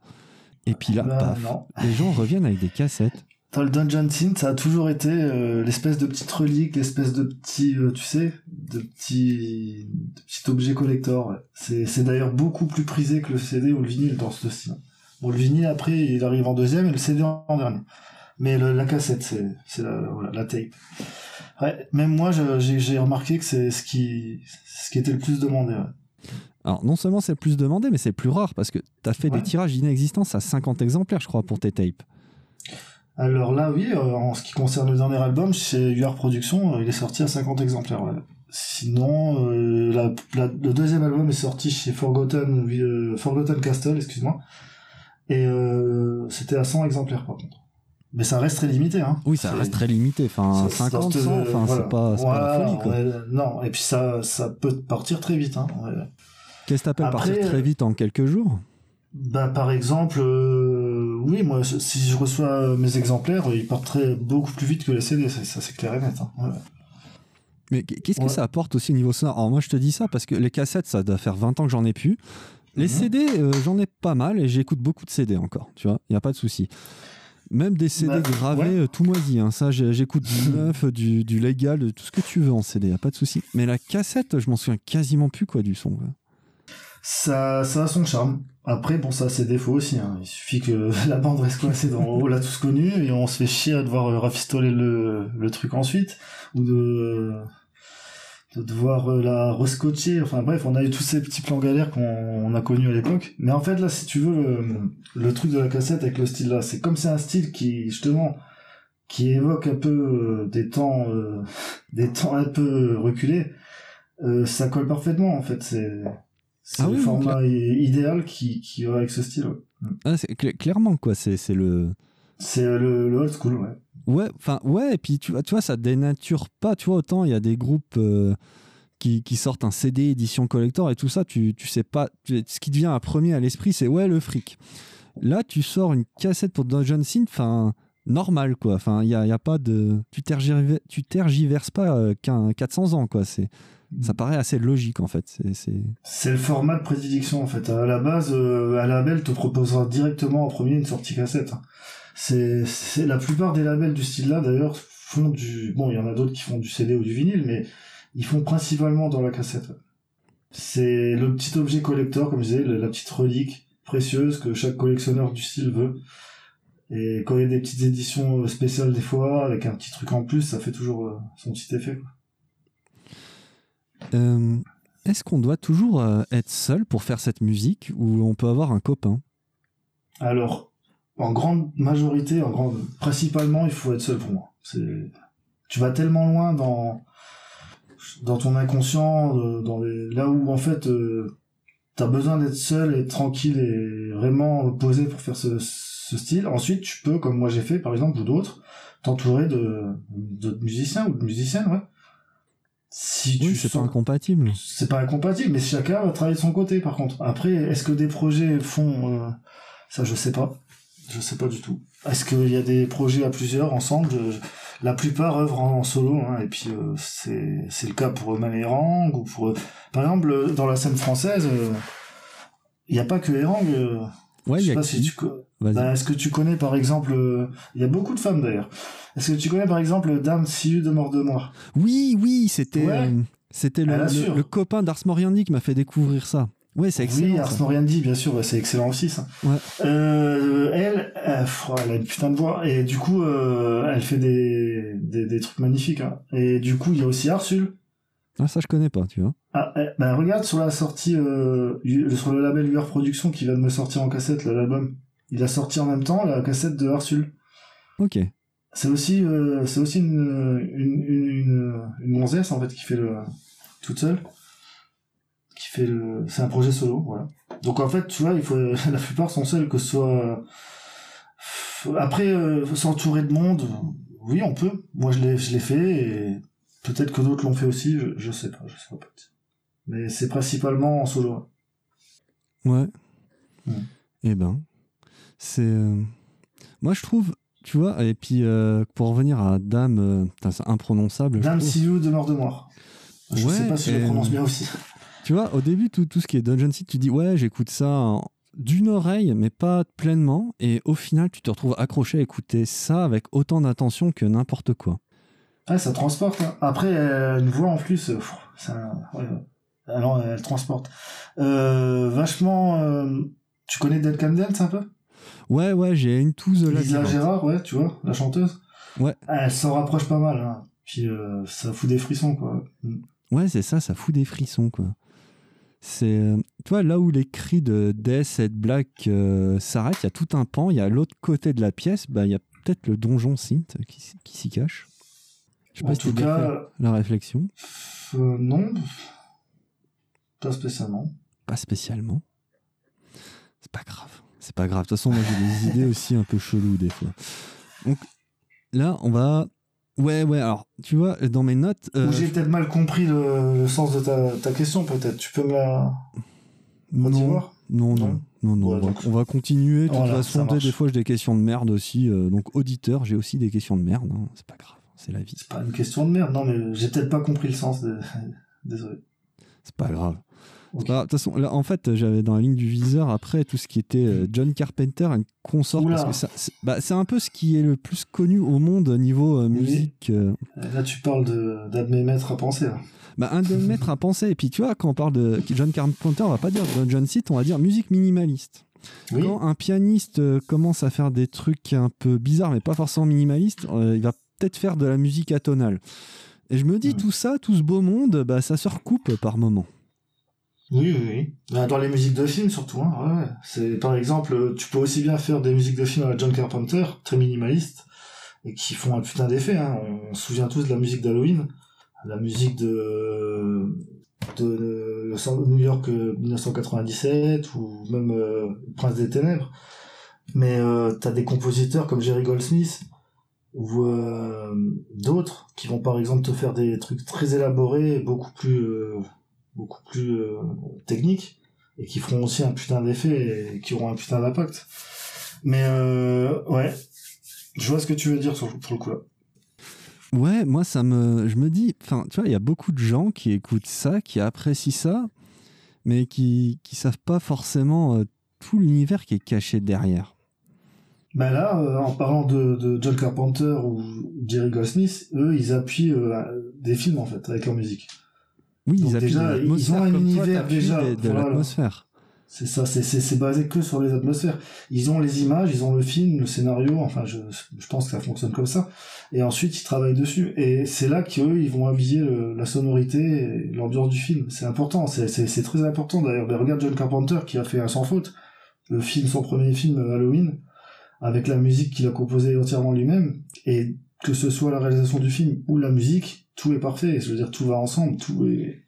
Et puis là, Bah, paf, non. les gens reviennent avec des cassettes. Dans le Dungeon Scene, ça a toujours été euh, l'espèce de petite relique, l'espèce de petit, euh, tu sais, de petit, de petit objet collector. ouais. C'est, d'ailleurs beaucoup plus prisé que le CD ou le vinyle dans ce style. Bon, le vinyle après, il arrive en deuxième et le CD en, dernier. Mais le- la cassette, c'est, c'est la, voilà, la tape. Ouais, même moi, j'ai, remarqué que c'est ce qui, ce qui était le plus demandé. ouais. Alors, non seulement c'est le plus demandé, mais c'est le plus rare parce que tu as fait Ouais. des tirages inexistants à 50 exemplaires, je crois, pour tes tapes. Alors là, oui, euh, en ce qui concerne le dernier album, chez UR Productions, euh, il est sorti à 50 exemplaires. ouais. Sinon, euh, la- la- le deuxième album est sorti chez Forgotten, Forgotten Castle, excuse-moi, et c'était à 100 exemplaires par contre. Mais ça reste très limité, hein. Oui, ça reste très limité. Enfin, ça- 50, ça- 100, enfin, voilà. c'est pas, pas la folie, quoi. non, et puis ça, ça peut partir très vite. Hein. ouais. Qu'est-ce que t'appelles partir très vite en quelques jours? Bah, par exemple, euh, oui, moi, si je reçois mes exemplaires, ils partent très, beaucoup plus vite que les CD, ça, ça, c'est clair et net. Hein. Ouais. Mais qu'est-ce que Ouais. ça apporte aussi au niveau sonore? Alors moi je te dis ça parce que les cassettes ça doit faire 20 ans que j'en ai plus. Les Mhm. CD euh, j'en ai pas mal et j'écoute beaucoup de CD encore, tu vois, il n'y a pas de souci. Même des CD Bah, gravés ouais. euh, tout moisi, hein. ça j'écoute du neuf, du, du légal, de tout ce que tu veux en CD, il a pas de souci. Mais la cassette je m'en souviens quasiment plus quoi du son. quoi. Ça, ça a son charme. Après, bon, ça a ses défauts aussi. Hein. Il suffit que la bande reste coincée dans on l'a tous connu et on se fait chier à devoir euh, rafistoler le, le truc ensuite ou de, de devoir euh, la rescotcher. Enfin bref, on a eu tous ces petits plans galères qu'on on a connus à l'époque. Mais en fait, là, si tu veux, le, le truc de la cassette avec le style là, c'est comme c'est un style qui, justement, qui évoque un peu euh, des temps, euh, des temps un peu reculés, euh, ça colle parfaitement en fait. C'est c'est Ah le oui, format idéal qui, qui va avec ce style. ouais. Ah, c'est cl- clairement quoi, c'est c'est le... C'est le, le old school, ouais. Ouais, enfin ouais, et puis tu vois, tu vois, ça dénature pas, tu vois, autant il y a des groupes euh, qui, qui sortent un CD édition collector et tout ça, tu, tu sais pas, tu- ce qui te vient à premier à l'esprit, c'est ouais, le fric. Là, tu sors une cassette pour Dungeon Synth, enfin, normal quoi, enfin, il y a, y a pas de. Tu, tergiver- tu tergiverses pas euh, qu'un 400 ans quoi, c'est, ça paraît assez logique en fait. C'est, le format de prédilection en fait. À la base, euh, un label te proposera directement en premier une sortie cassette. C'est, c'est la plupart des labels du style là d'ailleurs font du. Bon, il y en a d'autres qui font du CD ou du vinyle, mais ils font principalement dans la cassette. C'est le petit objet collector, comme je disais, la petite relique précieuse que chaque collectionneur du style veut. Et quand il y a des petites éditions euh, spéciales des fois, avec un petit truc en plus, ça fait toujours euh, son petit effet. Euh, est-ce qu'on doit toujours être seul pour faire cette musique ou on peut avoir un copain? Alors, en grande majorité, en grande, principalement, il faut être seul pour moi. C'est, tu vas tellement loin dans, dans ton inconscient, euh, dans les, là où en fait, euh, t'as besoin d'être seul et tranquille et vraiment posé pour faire ce, ce style. Ensuite, tu peux, comme moi j'ai fait, par exemple, ou d'autres, t'entourer de, d'autres musiciens ou de musiciennes, ouais. Si Oui, tu c'est pas incompatible. c'est pas incompatible, mais chacun va travailler de son côté, par contre. Après, est-ce que des projets font euh, ça Je sais pas. Je sais pas du tout. Est-ce qu'il y a des projets à plusieurs ensemble? Je- je- La plupart œuvrent en, en solo, hein, et puis euh, c'est c'est le cas pour Mamie Erang ou pour. euh, Par exemple, euh, dans la scène française, euh, il n'y a pas que Erang. euh, Ouais, je il y sais a pas si tu. Bah, Est-ce que tu connais par exemple, euh, il y a beaucoup de femmes d'ailleurs. Est-ce que tu connais par exemple Dame Siu de Mort de Moi Oui, oui, c'était Ouais. euh, c'était le, Elle le, le copain d'Ars Moriendi qui m'a fait découvrir ça. Ouais, c'est excellent. Oui. Ars Moriendi, bien sûr, c'est excellent aussi ça. Ouais. Euh, elle, pff, elle a une putain de voix et du coup, euh, elle fait des, des, des trucs magnifiques. hein. Et du coup, il y a aussi Arsul. Ah, ça je connais pas, tu vois. Ah, eh, ben regarde sur la sortie, euh, sur le label UR Production qui vient de me sortir en cassette l'album. Il a sorti en même temps la cassette de Arsul. Ok. C'est aussi, c'est aussi une, une, une, une, une gonzesse en fait qui fait le toute seule, qui fait le, c'est un projet solo, voilà. Donc en fait, tu vois, il faut, la plupart sont seuls, que ce soit après euh, s'entourer de monde. oui, on peut. Moi, je l'ai, je l'ai fait et peut-être que d'autres l'ont fait aussi. Je, je sais pas, je sais pas. Mais c'est principalement en solo. Ouais. Mm. Eh ben, c'est. euh, Moi, je trouve, tu vois, et puis euh, pour revenir à Dame, euh, c'est imprononçable. Dame. Siou de mort de mort. Je Ouais, sais pas si je et- le prononce bien aussi. Tu vois, au début, tout, tout ce qui est Dungeon City, tu dis, ouais, j'écoute ça en- d'une oreille, mais pas pleinement. Et au final, tu te retrouves accroché à écouter ça avec autant d'attention que n'importe quoi. Ouais, ça transporte. hein. Après, euh, une voix en plus, euh, ça, ouais, ouais. Alors, elle transporte. Euh, vachement. euh, tu connais Dead Can Dance un peu? Ouais, ouais, j'ai une touze là. Lisa Gérard, ouais, tu vois, la chanteuse. Ouais. Ah, Elle s'en rapproche pas mal. Hein. Puis euh, ça fout des frissons, quoi. Ouais, c'est ça, ça fout des frissons, quoi. C'est, euh, tu vois, là où les cris de Death et de Black euh, s'arrêtent, il y a tout un pan, il y a l'autre côté de la pièce, bah, il y a peut-être le donjon synth qui, qui s'y cache. Je sais En pas si tout fait cas, la réflexion. euh, non. Pas spécialement. Pas spécialement. C'est pas grave. C'est pas grave. De toute façon, moi, j'ai des idées aussi un peu cheloues des fois. Donc, là, on va. Ouais, ouais, alors, tu vois, dans mes notes. euh, Ou j'ai peut-être mal compris le, le sens de ta, ta question, peut-être. Tu peux me la non, non, non, Non non, non, Ouais, on, va, on va continuer. De toute Voilà, façon, des fois, j'ai des questions de merde aussi. euh, donc, auditeur, j'ai aussi des questions de merde. hein, c'est pas grave, c'est la vie. C'est pas une question de merde, non, mais j'ai peut-être pas compris le sens. de- Désolé. C'est pas grave. Bah, façon, là, en fait, j'avais dans la ligne du viseur après tout ce qui était euh, John Carpenter, une consort, Oula. parce que ça- c'est bah, c'est un peu ce qui est le plus connu au monde au niveau euh, musique. euh, Là, tu parles d'un de mes maîtres à penser. là. Bah, un de mes maîtres à penser. Et puis, tu vois, quand on parle de John Carpenter, on va pas dire John Seat, on va dire musique minimaliste. Oui. Quand un pianiste commence à faire des trucs un peu bizarres, mais pas forcément minimalistes, euh, il va peut-être faire de la musique atonale. Et je me dis, Mm. tout ça, tout ce beau monde, bah, ça se recoupe par moment. Oui, oui, oui. Bah, Dans les musiques de films, surtout. Hein, ouais. C'est, par exemple, tu peux aussi bien faire des musiques de films à la John Carpenter, très minimalistes, et qui font un putain d'effet. Hein. On se souvient tous de la musique d'Halloween, la musique de, de New York euh, 1997, ou même euh, Prince des Ténèbres. Mais euh, t'as des compositeurs comme Jerry Goldsmith, ou euh, d'autres, qui vont par exemple te faire des trucs très élaborés, beaucoup plus... beaucoup plus euh, techniques et qui feront aussi un putain d'effet et qui auront un putain d'impact. Mais euh, ouais, je vois ce que tu veux dire sur, pour le coup là. Ouais, moi, ça me. Je me dis. Enfin, tu vois, il y a beaucoup de gens qui écoutent ça, qui apprécient ça, mais qui, qui savent pas forcément euh, tout l'univers qui est caché derrière. Bah là, euh, en parlant de, de John Carpenter ou Jerry Goldsmith, eux, ils appuient des films en fait avec leur musique. Oui, Donc ils appuient déjà, de ils ont un toi, univers déjà, de voilà. l'atmosphère. C'est ça, c'est basé que sur les atmosphères. Ils ont les images, ils ont le film, le scénario. Enfin, je je pense que ça fonctionne comme ça. Et ensuite, ils travaillent dessus. Et c'est là qu'eux, ils vont habiller le- la sonorité, et l'ambiance du film. C'est important. C'est très important d'ailleurs. Ben, regarde John Carpenter qui a fait un sans faute, le film, son premier film euh, Halloween, avec la musique qu'il a composée entièrement lui-même. Et que ce soit la réalisation du film ou la musique, tout est parfait. Je veux dire, tout va ensemble. Tout est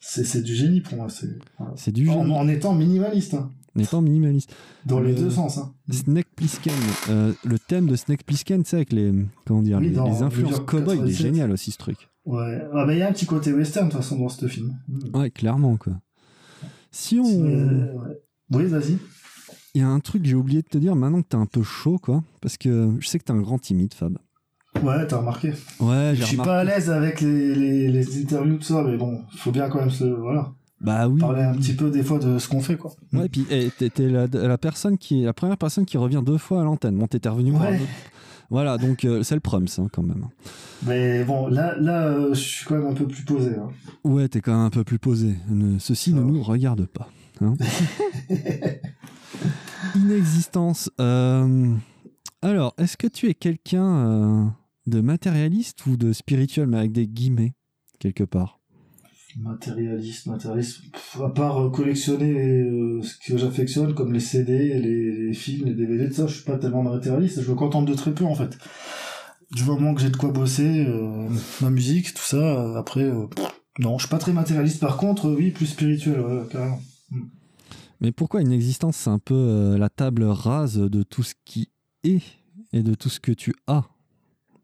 c'est c'est du génie pour moi. C'est voilà. Du génie, en étant minimaliste. Hein. en étant minimaliste. Dans les Le- deux sens, hein. Snake Plissken, euh, le thème de Snake Plissken, tu sais, avec les, comment dire, Oui, les, influences cowboy, il est 87. génial aussi ce truc. Ouais. Ah, bah, il y a un petit côté western, de toute façon, dans ce film. Ouais, clairement, quoi. Si on. Euh, ouais. Oui, vas-y. Il y a un truc que j'ai oublié de te dire maintenant que t'es un peu chaud, quoi. Parce que je sais que t'es un grand timide, Fab. Ouais, t'as remarqué. Ouais, Je j'ai suis remarqué. pas à l'aise avec les, les, les interviews, tout ça, mais bon, faut bien quand même se, voilà, Bah oui. parler un petit peu des fois de ce qu'on fait, quoi. Ouais, puis eh, t'es t'es la, la personne qui la première personne qui revient deux fois à l'antenne. Bon, t'étais revenu. pour un Ouais. autre- Voilà, donc euh, c'est le prums hein, quand même. Mais bon, là, là, euh, je suis quand même un peu plus posé. Hein. Ouais, t'es quand même un peu plus posé. Ne- ceci Ça ne va. nous regarde pas. hein. Inexistence. euh, Alors, est-ce que tu es quelqu'un euh, de matérialiste ou de spirituel, mais avec des guillemets, quelque part Matérialiste, matérialiste. Pff, à part euh, collectionner euh, ce que j'affectionne, comme les CD, les, les films, les DVD, tout ça, je suis pas tellement matérialiste. Je me contente de très peu, en fait. Du moment que j'ai de quoi bosser, euh, ma musique, tout ça, après, euh, non, je suis pas très matérialiste. Par contre, oui, plus spirituel, ouais, carrément. Mais pourquoi une existence, c'est un peu la table rase de tout ce qui est et de tout ce que tu as?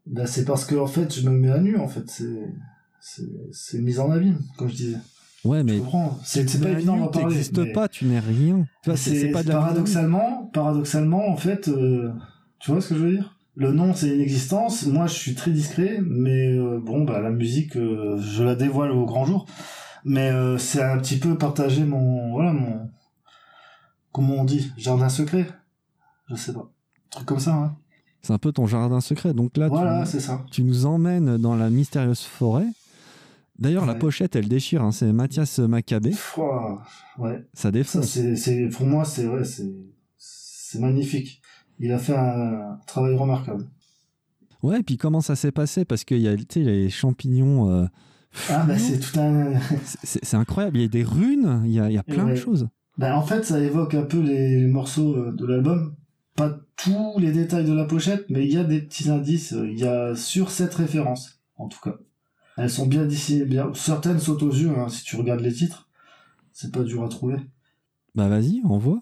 Bah, c'est parce que en fait, je me mets à nu, en fait. C'est, c'est, c'est une mise en abîme, comme je disais. Ouais, mais. C'est, pas évident d'en parler. t'existes mais pas, tu n'es rien. Tu vois, c'est pas de la paradoxalement, paradoxalement, en fait, euh, tu vois ce que je veux dire? Le nom, c'est une existence. Moi, je suis très discret, mais euh, bon, bah, la musique, euh, je la dévoile au grand jour. Mais euh, c'est un petit peu partager mon, voilà, mon, comment on dit, jardin secret? Je sais pas. Un truc comme ça, hein. C'est un peu ton jardin secret. Donc là, tu- Voilà, c'est ça. tu, nous emmènes dans la mystérieuse forêt. D'ailleurs, la pochette, elle déchire. hein, C'est Mathias Maccabé. Ouais. Ça Ça, défonce. c'est, c'est, pour moi, c'est, ouais, c'est, magnifique. Il a fait un travail remarquable. Ouais, et puis comment ça s'est passé? Parce qu'il y a les champignons. euh, Ah, bah, c'est tout un, C'est- incroyable. Il y a des runes, il y a, il y a plein de choses. Ben, en fait, ça évoque un peu les morceaux euh, de l'album. Pas tous les détails de la pochette, mais il y a des petits indices. euh, Il y a sur cette référence, en tout cas. Elles sont bien dessinées, bien. Certaines sautent aux yeux, hein, si tu regardes les titres. C'est pas dur à trouver. Bah vas-y, envoie.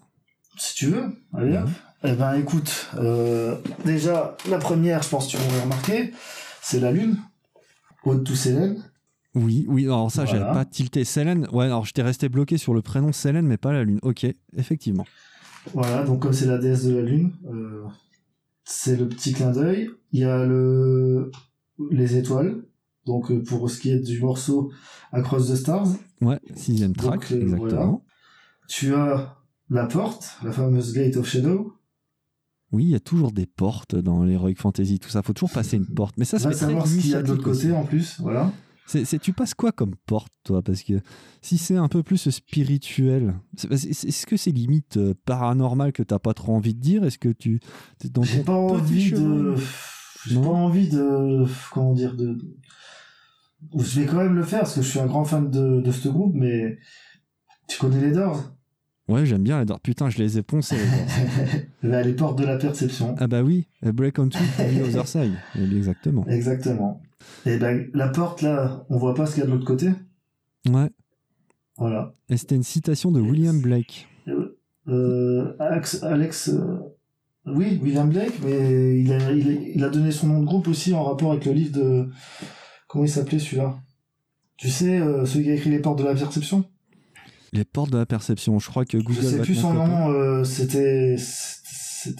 Si tu veux, allez hop. Eh ben, écoute, euh, déjà, la première, je pense que tu m'aurais remarqué, c'est la Lune. Ode to Célène. Oui, oui, alors ça, Voilà. j'avais pas tilté. Célène, ouais, alors j'étais resté bloqué sur le prénom Célène, mais pas la lune. Ok, effectivement. Voilà, donc comme c'est la déesse de la Lune, euh, c'est le petit clin d'œil. Il y a le les étoiles. Donc euh, pour ce qui est du morceau Across the Stars, Ouais, sixième track, Donc, euh, exactement. tu as la porte, la fameuse Gate of Shadow. Oui, il y a toujours des portes dans l'Heroic Fantasy, tout ça. Faut toujours passer une porte. Mais ça, c'est savoir ce qu'il y a de l'autre côté en plus, voilà. C'est, tu passes quoi comme porte, toi? Parce que si c'est un peu plus spirituel, est-ce que c'est limite euh, paranormal que t'as pas trop envie de dire? Est-ce que tu dans J'ai pas envie de, j'ai pas envie de, comment dire, de, je vais quand même le faire parce que je suis un grand fan de, de ce groupe, mais tu connais les Doors? Ouais, j'aime bien les Doors. Putain, je les ai poncés. les portes de la perception. ah bah oui, Break on Two, The Other Side. Exactement. Exactement. Et ben, la porte, là, on voit pas ce qu'il y a de l'autre côté. Ouais. Voilà. Et c'était une citation de William Blake. Euh, Alex, Alex euh, oui, William Blake, mais il a, il, a, il a donné son nom de groupe aussi en rapport avec le livre de, comment il s'appelait celui-là? Tu sais, euh, celui qui a écrit Les Portes de la Perception? Les portes de la perception. Je crois que Google. Je sais plus son nom, euh, c'était,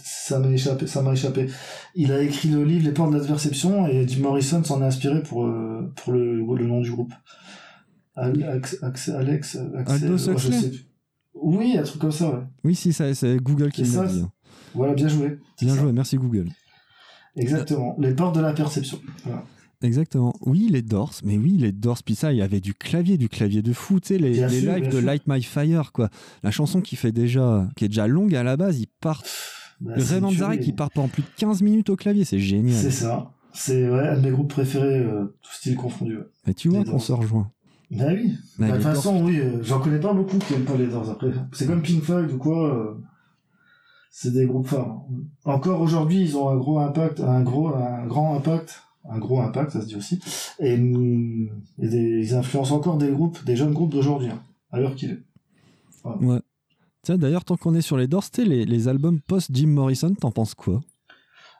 ça m'a échappé, ça m'a échappé. Il a écrit le livre Les Portes de la Perception et Jim Morrison s'en a inspiré pour, euh, pour le, le nom du groupe. Alex, Alex, Alex, Axel, Aldous oh, je Huxley sais plus. Oui, un truc comme ça, ouais. Oui, si, ça- c'est Google qui l'a dit. hein. Voilà, bien joué. Bien joué, merci Google. Exactement. Les portes de la perception. Voilà. Exactement. Oui, les Doors, mais oui, les Doors, puis ça, il y avait du clavier, du clavier de fou, tu sais, les, les sûr, lives de sûr. Light My Fire, quoi. La chanson qui fait déjà, qui est déjà longue à la base, il part, Bah, le Ray Manzarek qui part pendant plus de 15 minutes au clavier, c'est génial. C'est ça. C'est ouais, un de mes groupes préférés, euh, tout style confondu. Mais tu vois qu'on se rejoint. Bah oui. Mais Bah, de toute façon, oui, euh, j'en connais pas beaucoup qui aiment pas les Doors après. C'est comme Pink Floyd ou quoi. euh, c'est des groupes phares. Encore aujourd'hui, ils ont un gros impact, un gros, un grand impact, un gros impact, ça se dit aussi. Et, et des- ils influencent encore des groupes, des jeunes groupes d'aujourd'hui, hein, à l'heure qu'il est. Ouais. Tiens, d'ailleurs, tant qu'on est sur les Doors, les, les albums post-Jim Morrison, t'en penses quoi?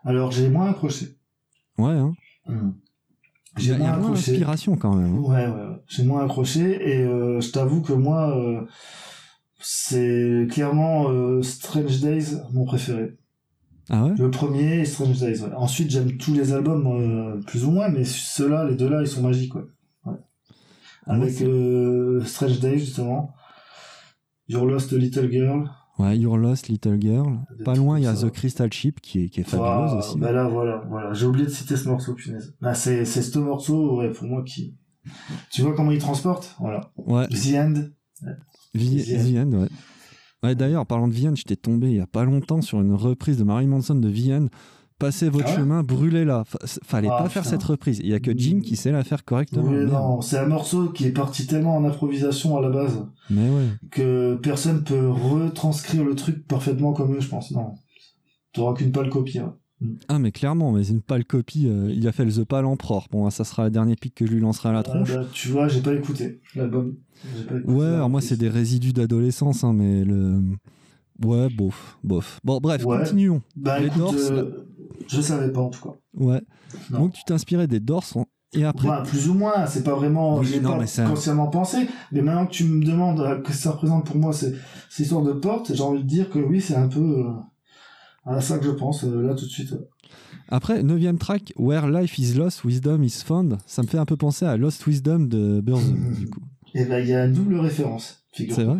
Alors, j'ai moins accroché. Ouais, hein. Y J'ai moins accroché. d'inspiration quand même. hein. Ouais, ouais, ouais. j'ai moins accroché et euh, je t'avoue que moi, euh, c'est clairement euh, Strange Days mon préféré. Ah ouais? Le premier et Strange Days. Ouais. Ensuite, j'aime tous les albums plus ou moins, mais ceux-là, les deux-là, ils sont magiques. Ouais. Ouais. Ah, Avec Strange Days justement, Your Lost Little Girl. Ouais, Your Lost Little Girl. Pas loin, il y a ça. The Crystal Chip qui est, qui est fabuleuse Voilà, aussi. bah là, voilà, voilà. J'ai oublié de citer ce morceau, punaise. Bah, c'est, c'est ce morceau, ouais, pour moi qui. Tu vois comment il transporte? Voilà. Ouais, The End. Vi- The End. The End, ouais. Ouais, d'ailleurs, parlant de Vienne, j'étais tombé il y a pas longtemps sur une reprise de Marilyn Manson de Vienne. Passez votre Ah ouais chemin, brûlez-la. Fa- Fallait Ah, pas faire cette reprise. Il y a que Jim qui sait la faire correctement. Oui, non, c'est un morceau qui est parti tellement en improvisation à la base Mais ouais. que personne peut retranscrire le truc parfaitement comme eux, je pense. Non. T'auras qu'une pâle copie. hein. Ah, mais clairement, mais une pâle copie. euh, il a fait le The Pal Emperor. Bon, ça sera le dernier pic que je lui lancerai à la Ah, tronche. bah, tu vois, j'ai pas écouté l'album. Ouais, alors moi, c'est des résidus d'adolescence, hein, mais le. Ouais, bof, bof. Bon, bref, Ouais. continuons. Bah les écoute, euh, je savais pas en tout cas. Ouais. Non. Donc tu t'inspirais des Doors et après. Bah, plus ou moins, c'est pas vraiment, Oui, j'ai pas mais consciemment pensé, mais maintenant que tu me demandes euh, que ça représente pour moi ces, histoires de porte, j'ai envie de dire que oui, c'est un peu euh, à ça que je pense, euh, là tout de suite. ouais. Après, neuvième track, Where Life is Lost, Wisdom is Found, ça me fait un peu penser à Lost Wisdom de Burzum, du coup. Et ben, il y a une double référence, figure. C'est vrai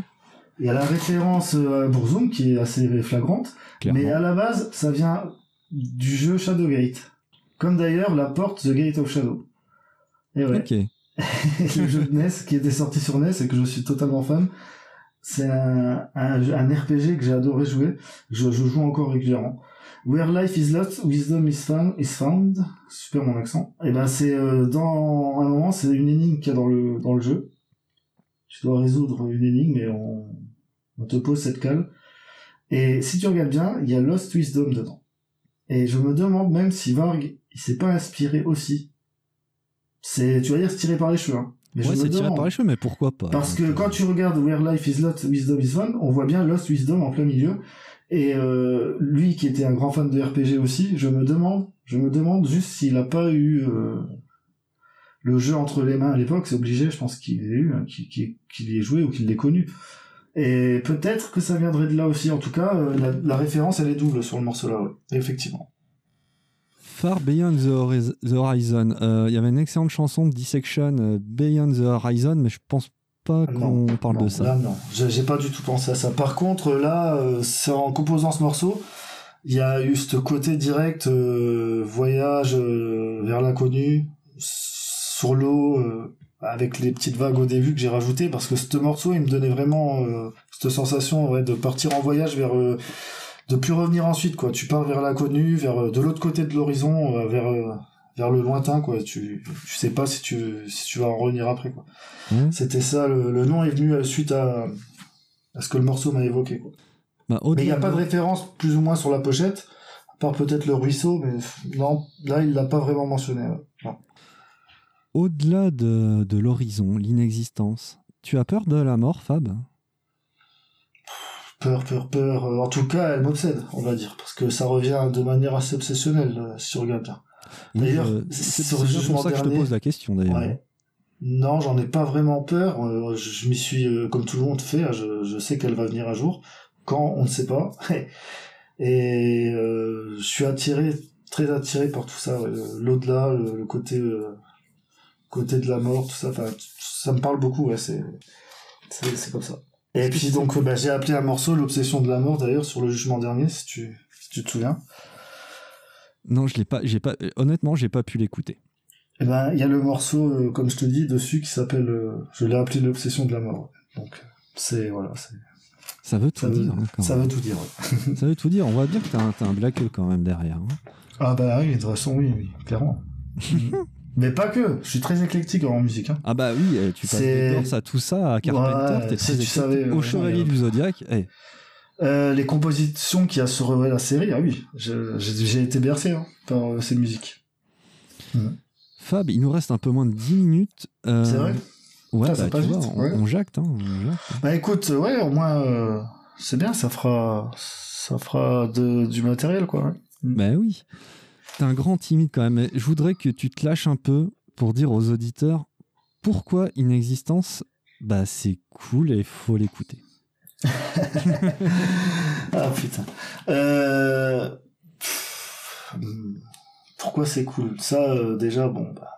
Il y a la référence euh, à Burzum qui est assez flagrante, Clairement. mais à la base, ça vient du jeu Shadowgate. Comme d'ailleurs la porte The Gate of Shadow. Et ouais. Ok. le jeu de NES qui était sorti sur NES et que je suis totalement fan. C'est un, un, un RPG que j'ai adoré jouer. Je, je joue encore régulièrement. Where life is lost, wisdom is found. Is found. Super mon accent. Et ben c'est euh, dans un moment, c'est une énigme qu'il y a dans le dans le jeu. Tu dois résoudre une énigme et on, on te pose cette cale. Et si tu regardes bien, il y a Lost Wisdom dedans. Et je me demande même si Varg, il s'est pas inspiré aussi. C'est, tu vas dire, c'est tiré par les cheveux. Hein. Mais ouais, c'est tiré par les cheveux, mais pourquoi pas Parce que Donc, quand tu regardes Where Life is Lost, Wisdom is Found, on voit bien Lost Wisdom en plein milieu. Et euh, lui, qui était un grand fan de RPG aussi, je me demande, je me demande juste s'il a pas eu euh, le jeu entre les mains à l'époque. C'est obligé, je pense qu'il l'ait eu, hein, qu'il y ait joué ou qu'il l'ait connu. Et peut-être que ça viendrait de là aussi. En tout cas, euh, la, la référence, elle est double sur le morceau-là, ouais. Effectivement. Far Beyond the, Horiz- the Horizon. Euh, Il y avait une excellente chanson de Dissection, euh, Beyond the Horizon, mais je pense pas qu'on parle non, de ça. Là, non. J'ai pas du tout pensé à ça. Par contre, là, en composant ce morceau, il y a eu ce côté direct, voyage vers l'inconnu, sur l'eau, avec les petites vagues au début que j'ai rajouté, parce que ce morceau, il me donnait vraiment euh, cette sensation ouais, de partir en voyage vers... euh, de plus revenir ensuite, quoi. Tu pars vers l'inconnu, vers euh, de l'autre côté de l'horizon, euh, vers... euh, vers le lointain quoi tu tu sais pas si tu si tu vas en revenir après quoi Ouais. c'était ça, le, le nom est venu suite à, à ce que le morceau m'a évoqué. Quoi. Bah, Mais il n'y a pas de référence plus ou moins sur la pochette, à part peut-être le ruisseau, mais non, là il l'a pas vraiment mentionné. ouais. Au-delà de, de l'horizon, l'inexistence, tu as peur de la mort, Fab? Peur, peur, peur. euh, En tout cas, elle m'obsède, on va dire, parce que ça revient de manière assez obsessionnelle, euh, si tu regardes bien. D'ailleurs, euh, c'est pour ça que je te pose la question, d'ailleurs. Ouais. Non, j'en ai pas vraiment peur. euh, je je m'y suis, euh, comme tout le monde fait, hein, je, je sais qu'elle va venir un jour. Quand, on ne sait pas. Et je suis attiré, très attiré par tout ça. ouais, L'au-delà, le, le côté, côté de la mort, tout ça. Ça me parle beaucoup. Ouais, c'est, comme ça. Et puis donc, euh, bah, j'ai appelé un morceau l'obsession de la mort d'ailleurs sur le jugement dernier, si tu, si tu te souviens. Non, je l'ai pas, j'ai pas, honnêtement, j'ai pas pu l'écouter. Eh ben, il y a le morceau, euh, comme je te dis, dessus qui s'appelle, euh, je l'ai appelé l'obsession de la mort. Donc, euh, c'est, voilà, c'est, Ça veut tout ça, veut, dire. hein, ça veut tout dire. ouais. Ça veut tout dire. On voit bien que t'as un, t'as un black quand même derrière. hein. Ah bah oui, de toute façon, oui, oui, clairement. Mais pas que, je suis très éclectique en musique. Hein. Ah bah oui, eh, tu passes des Doors à tout ça, à Carpenter, Ouais, t'es si très tu éclectique. savais, Au Chevalier du Zodiac, eh, Euh, les compositions qu'il y a sur la série, ah oui, j'ai été bercé hein, par euh, ces musiques. Fab, il nous reste un peu moins de 10 minutes. euh, C'est vrai? Ouais, Ça, bah, tu vois, vite, on, ouais. on jacte, hein, on jacte. Bah écoute, ouais, au moins, euh, c'est bien, ça fera, ça fera de, du matériel, quoi. hein. Bah oui. T'es un grand timide quand même. mais Je voudrais que tu te lâches un peu pour dire aux auditeurs pourquoi Inexistence, bah c'est cool et faut l'écouter. Ah putain. Euh... Pourquoi c'est cool? Ça, euh, déjà, bon, bah,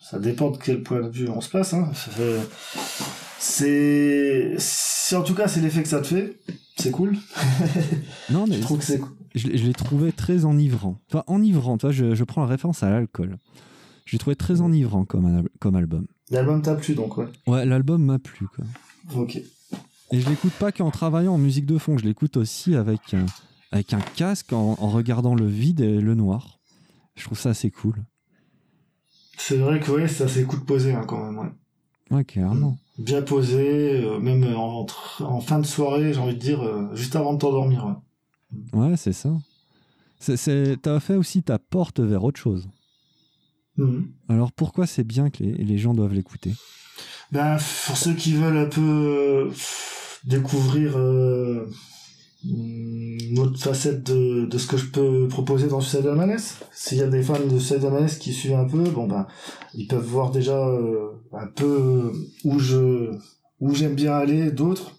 ça dépend de quel point de vue on se place. Hein. C'est, en tout cas c'est l'effet que ça te fait, c'est cool. Non, mais Je trouve que c'est cool. Je, l'ai- je l'ai trouvé très enivrant. Enfin, enivrant, tu vois, je, je prends la référence à l'alcool. Je l'ai trouvé très enivrant comme, un comme album. L'album t'a plu donc ouais. Ouais, l'album m'a plu, quoi. Ok. Et je l'écoute pas qu'en travaillant en musique de fond, je l'écoute aussi avec un, avec un casque en, en regardant le vide et le noir. Je trouve ça assez cool. C'est vrai que ouais, ça de poser hein, quand même. Ouais. Ouais, clairement. Bien posé, euh, même en, en fin de soirée, j'ai envie de dire, euh, juste avant de t'endormir. Ouais. Ouais, c'est ça. T'as fait aussi ta porte vers autre chose. Mhm. Alors pourquoi c'est bien que les, les gens doivent l'écouter? Ben, pour ceux qui veulent un peu euh, découvrir euh, une autre facette de, de ce que je peux proposer dans Suicide Almanes. S'il y a des fans de Suicide Almanes qui suivent un peu, bon ben, ils peuvent voir déjà euh, un peu où je où j'aime bien aller, d'autres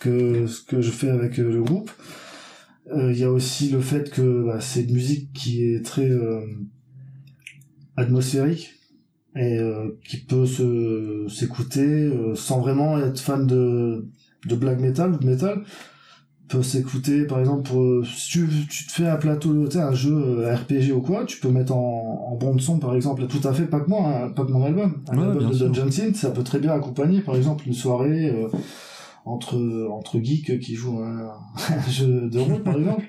que ce que je fais avec euh, le groupe. Euh, Il y a aussi le fait que bah, c'est une musique qui est très euh, atmosphérique et euh, qui peut se s'écouter euh, sans vraiment être fan de de black metal ou de metal peut s'écouter par exemple pour, si tu, tu te fais un plateau tu sais, un jeu RPG ou quoi tu peux mettre en, en bande son par exemple tout à fait pas que moi hein, pas que mon album un Ouais, album de. Dungeon Synth ça peut très bien accompagner par exemple une soirée euh, entre entre geeks qui jouent un, un jeu de rôle par exemple.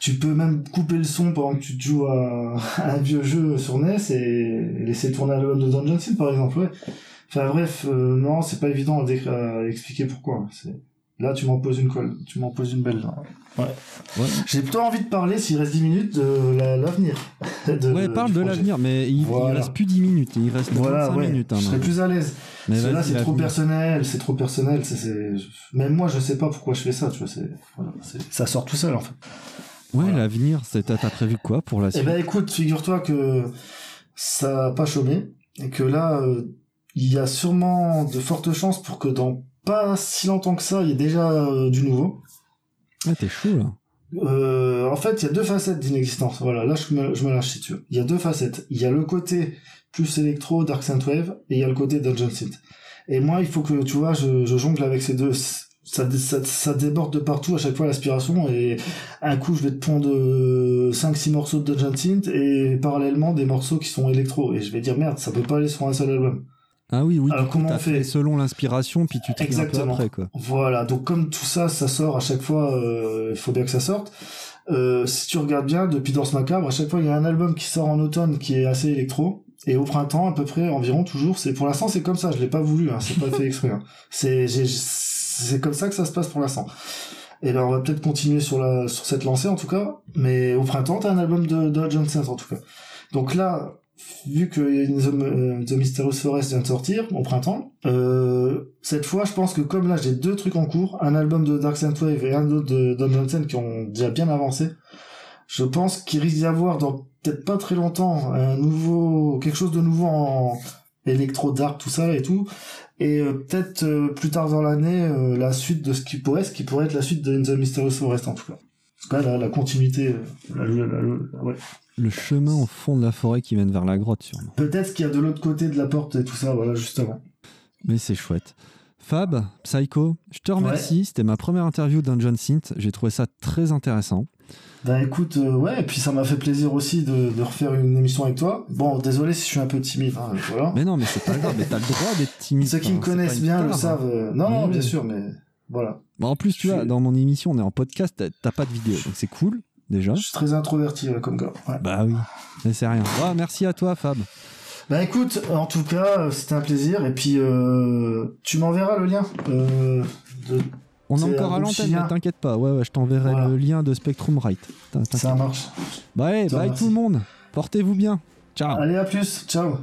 Tu peux même couper le son pendant que tu te joues à, à un vieux jeu sur NES et laisser tourner l'album de Dungeon Synth par exemple ouais. Enfin bref euh, non c'est pas évident à, à expliquer pourquoi c'est là tu m'en poses une colle tu m'en poses une belle là. Ouais. j'ai plutôt envie de parler s'il reste 10 minutes de la- l'avenir de- Ouais, parle de l'avenir, mais il, il Voilà. reste plus 10 minutes, il reste voilà 25 ouais minutes. hein, je serais plus à l'aise Mais là c'est trop personnel c'est trop personnel même moi je sais pas pourquoi je fais ça tu vois c'est voilà, ça sort tout seul en fait Ouais, Voilà. l'avenir, c'est- t'as prévu quoi pour la Eh suite? ben écoute, figure-toi que ça a pas chômé et que là, euh, il y a sûrement de fortes chances pour que dans pas si longtemps que ça, il y ait déjà euh, du nouveau. Ouais, t'es chaud là. Euh, en fait, il y a deux facettes d'inexistence. Voilà, là je me, je me lâche si tu veux. Il y a deux facettes. Il y a le côté plus électro, Dark Synthwave, et il y a le côté Dungeon Synth. Et moi, il faut que, tu vois, je, je jongle avec ces deux. Ça, ça, ça déborde de partout à chaque fois l'aspiration et un coup je vais te pondre 5-6 morceaux de Dungeon Synth et parallèlement des morceaux qui sont électro et je vais dire merde ça peut pas aller sur un seul album Ah oui, oui, Alors, coup, comment on fait fait selon l'inspiration, puis tu tries un peu après, quoi. Voilà, donc comme tout ça, ça sort à chaque fois, euh, il faut bien que ça sorte. Euh, si tu regardes bien, depuis Danse Macabre, à chaque fois il y a un album qui sort en automne qui est assez électro, et au printemps à peu près environ toujours. C'est pour l'instant c'est comme ça, je l'ai pas voulu, hein, c'est pas fait exprès. hein. C'est c'est comme ça que ça se passe pour l'instant. Et ben on va peut-être continuer sur la sur cette lancée en tout cas, mais au printemps t'as un album de, de Johnson en tout cas. Donc là, vu que The, euh, The Mysterious Forest vient de sortir au printemps, euh, cette fois, je pense que comme là, j'ai deux trucs en cours, un album de Dark Wave et un autre de Don Johnson qui ont déjà bien avancé, je pense qu'il risque d'y avoir dans peut-être pas très longtemps un nouveau, quelque chose de nouveau en électro dark, tout ça et tout, et euh, peut-être euh, plus tard dans l'année la suite de ce qui pourrait, ce qui pourrait être la suite de The Mysterious Forest en tout cas. En tout cas, la, la continuité, la- ouais. Le chemin au fond de la forêt qui mène vers la grotte, sûrement. Peut-être qu'il y a de l'autre côté de la porte et tout ça, voilà, justement. Mais c'est chouette. Fab, Psycho, je te remercie. C'était ma première interview Dungeon Synth. J'ai trouvé ça très intéressant. Ben écoute, euh, ouais, et puis ça m'a fait plaisir aussi de, de refaire une émission avec toi. Bon, désolé si je suis un peu timide, hein, voilà. Mais non, mais c'est pas grave, mais t'as le droit d'être timide. Ceux qui me Enfin, c'est connaissent bien le savent. hein. euh, Non, bien sûr, mais voilà. Bah, en plus, tu Je vois, suis- dans mon émission, on est en podcast, t'as pas de vidéo, donc c'est cool, déjà. Je suis très introverti comme gars. Ouais. Bah oui, mais c'est rien. Ouais, merci à toi, Fab. Bah écoute, en tout cas, euh, c'était un plaisir. Et puis, euh, tu m'enverras le lien. Euh, de... On est encore à l'antenne, mais t'inquiète pas. Ouais, ouais, je t'enverrai Voilà. le lien de Spectrum Right. Ça marche. Bah, ouais, Ça, bye tout le monde. Portez-vous bien. Ciao. Allez, à plus. Ciao.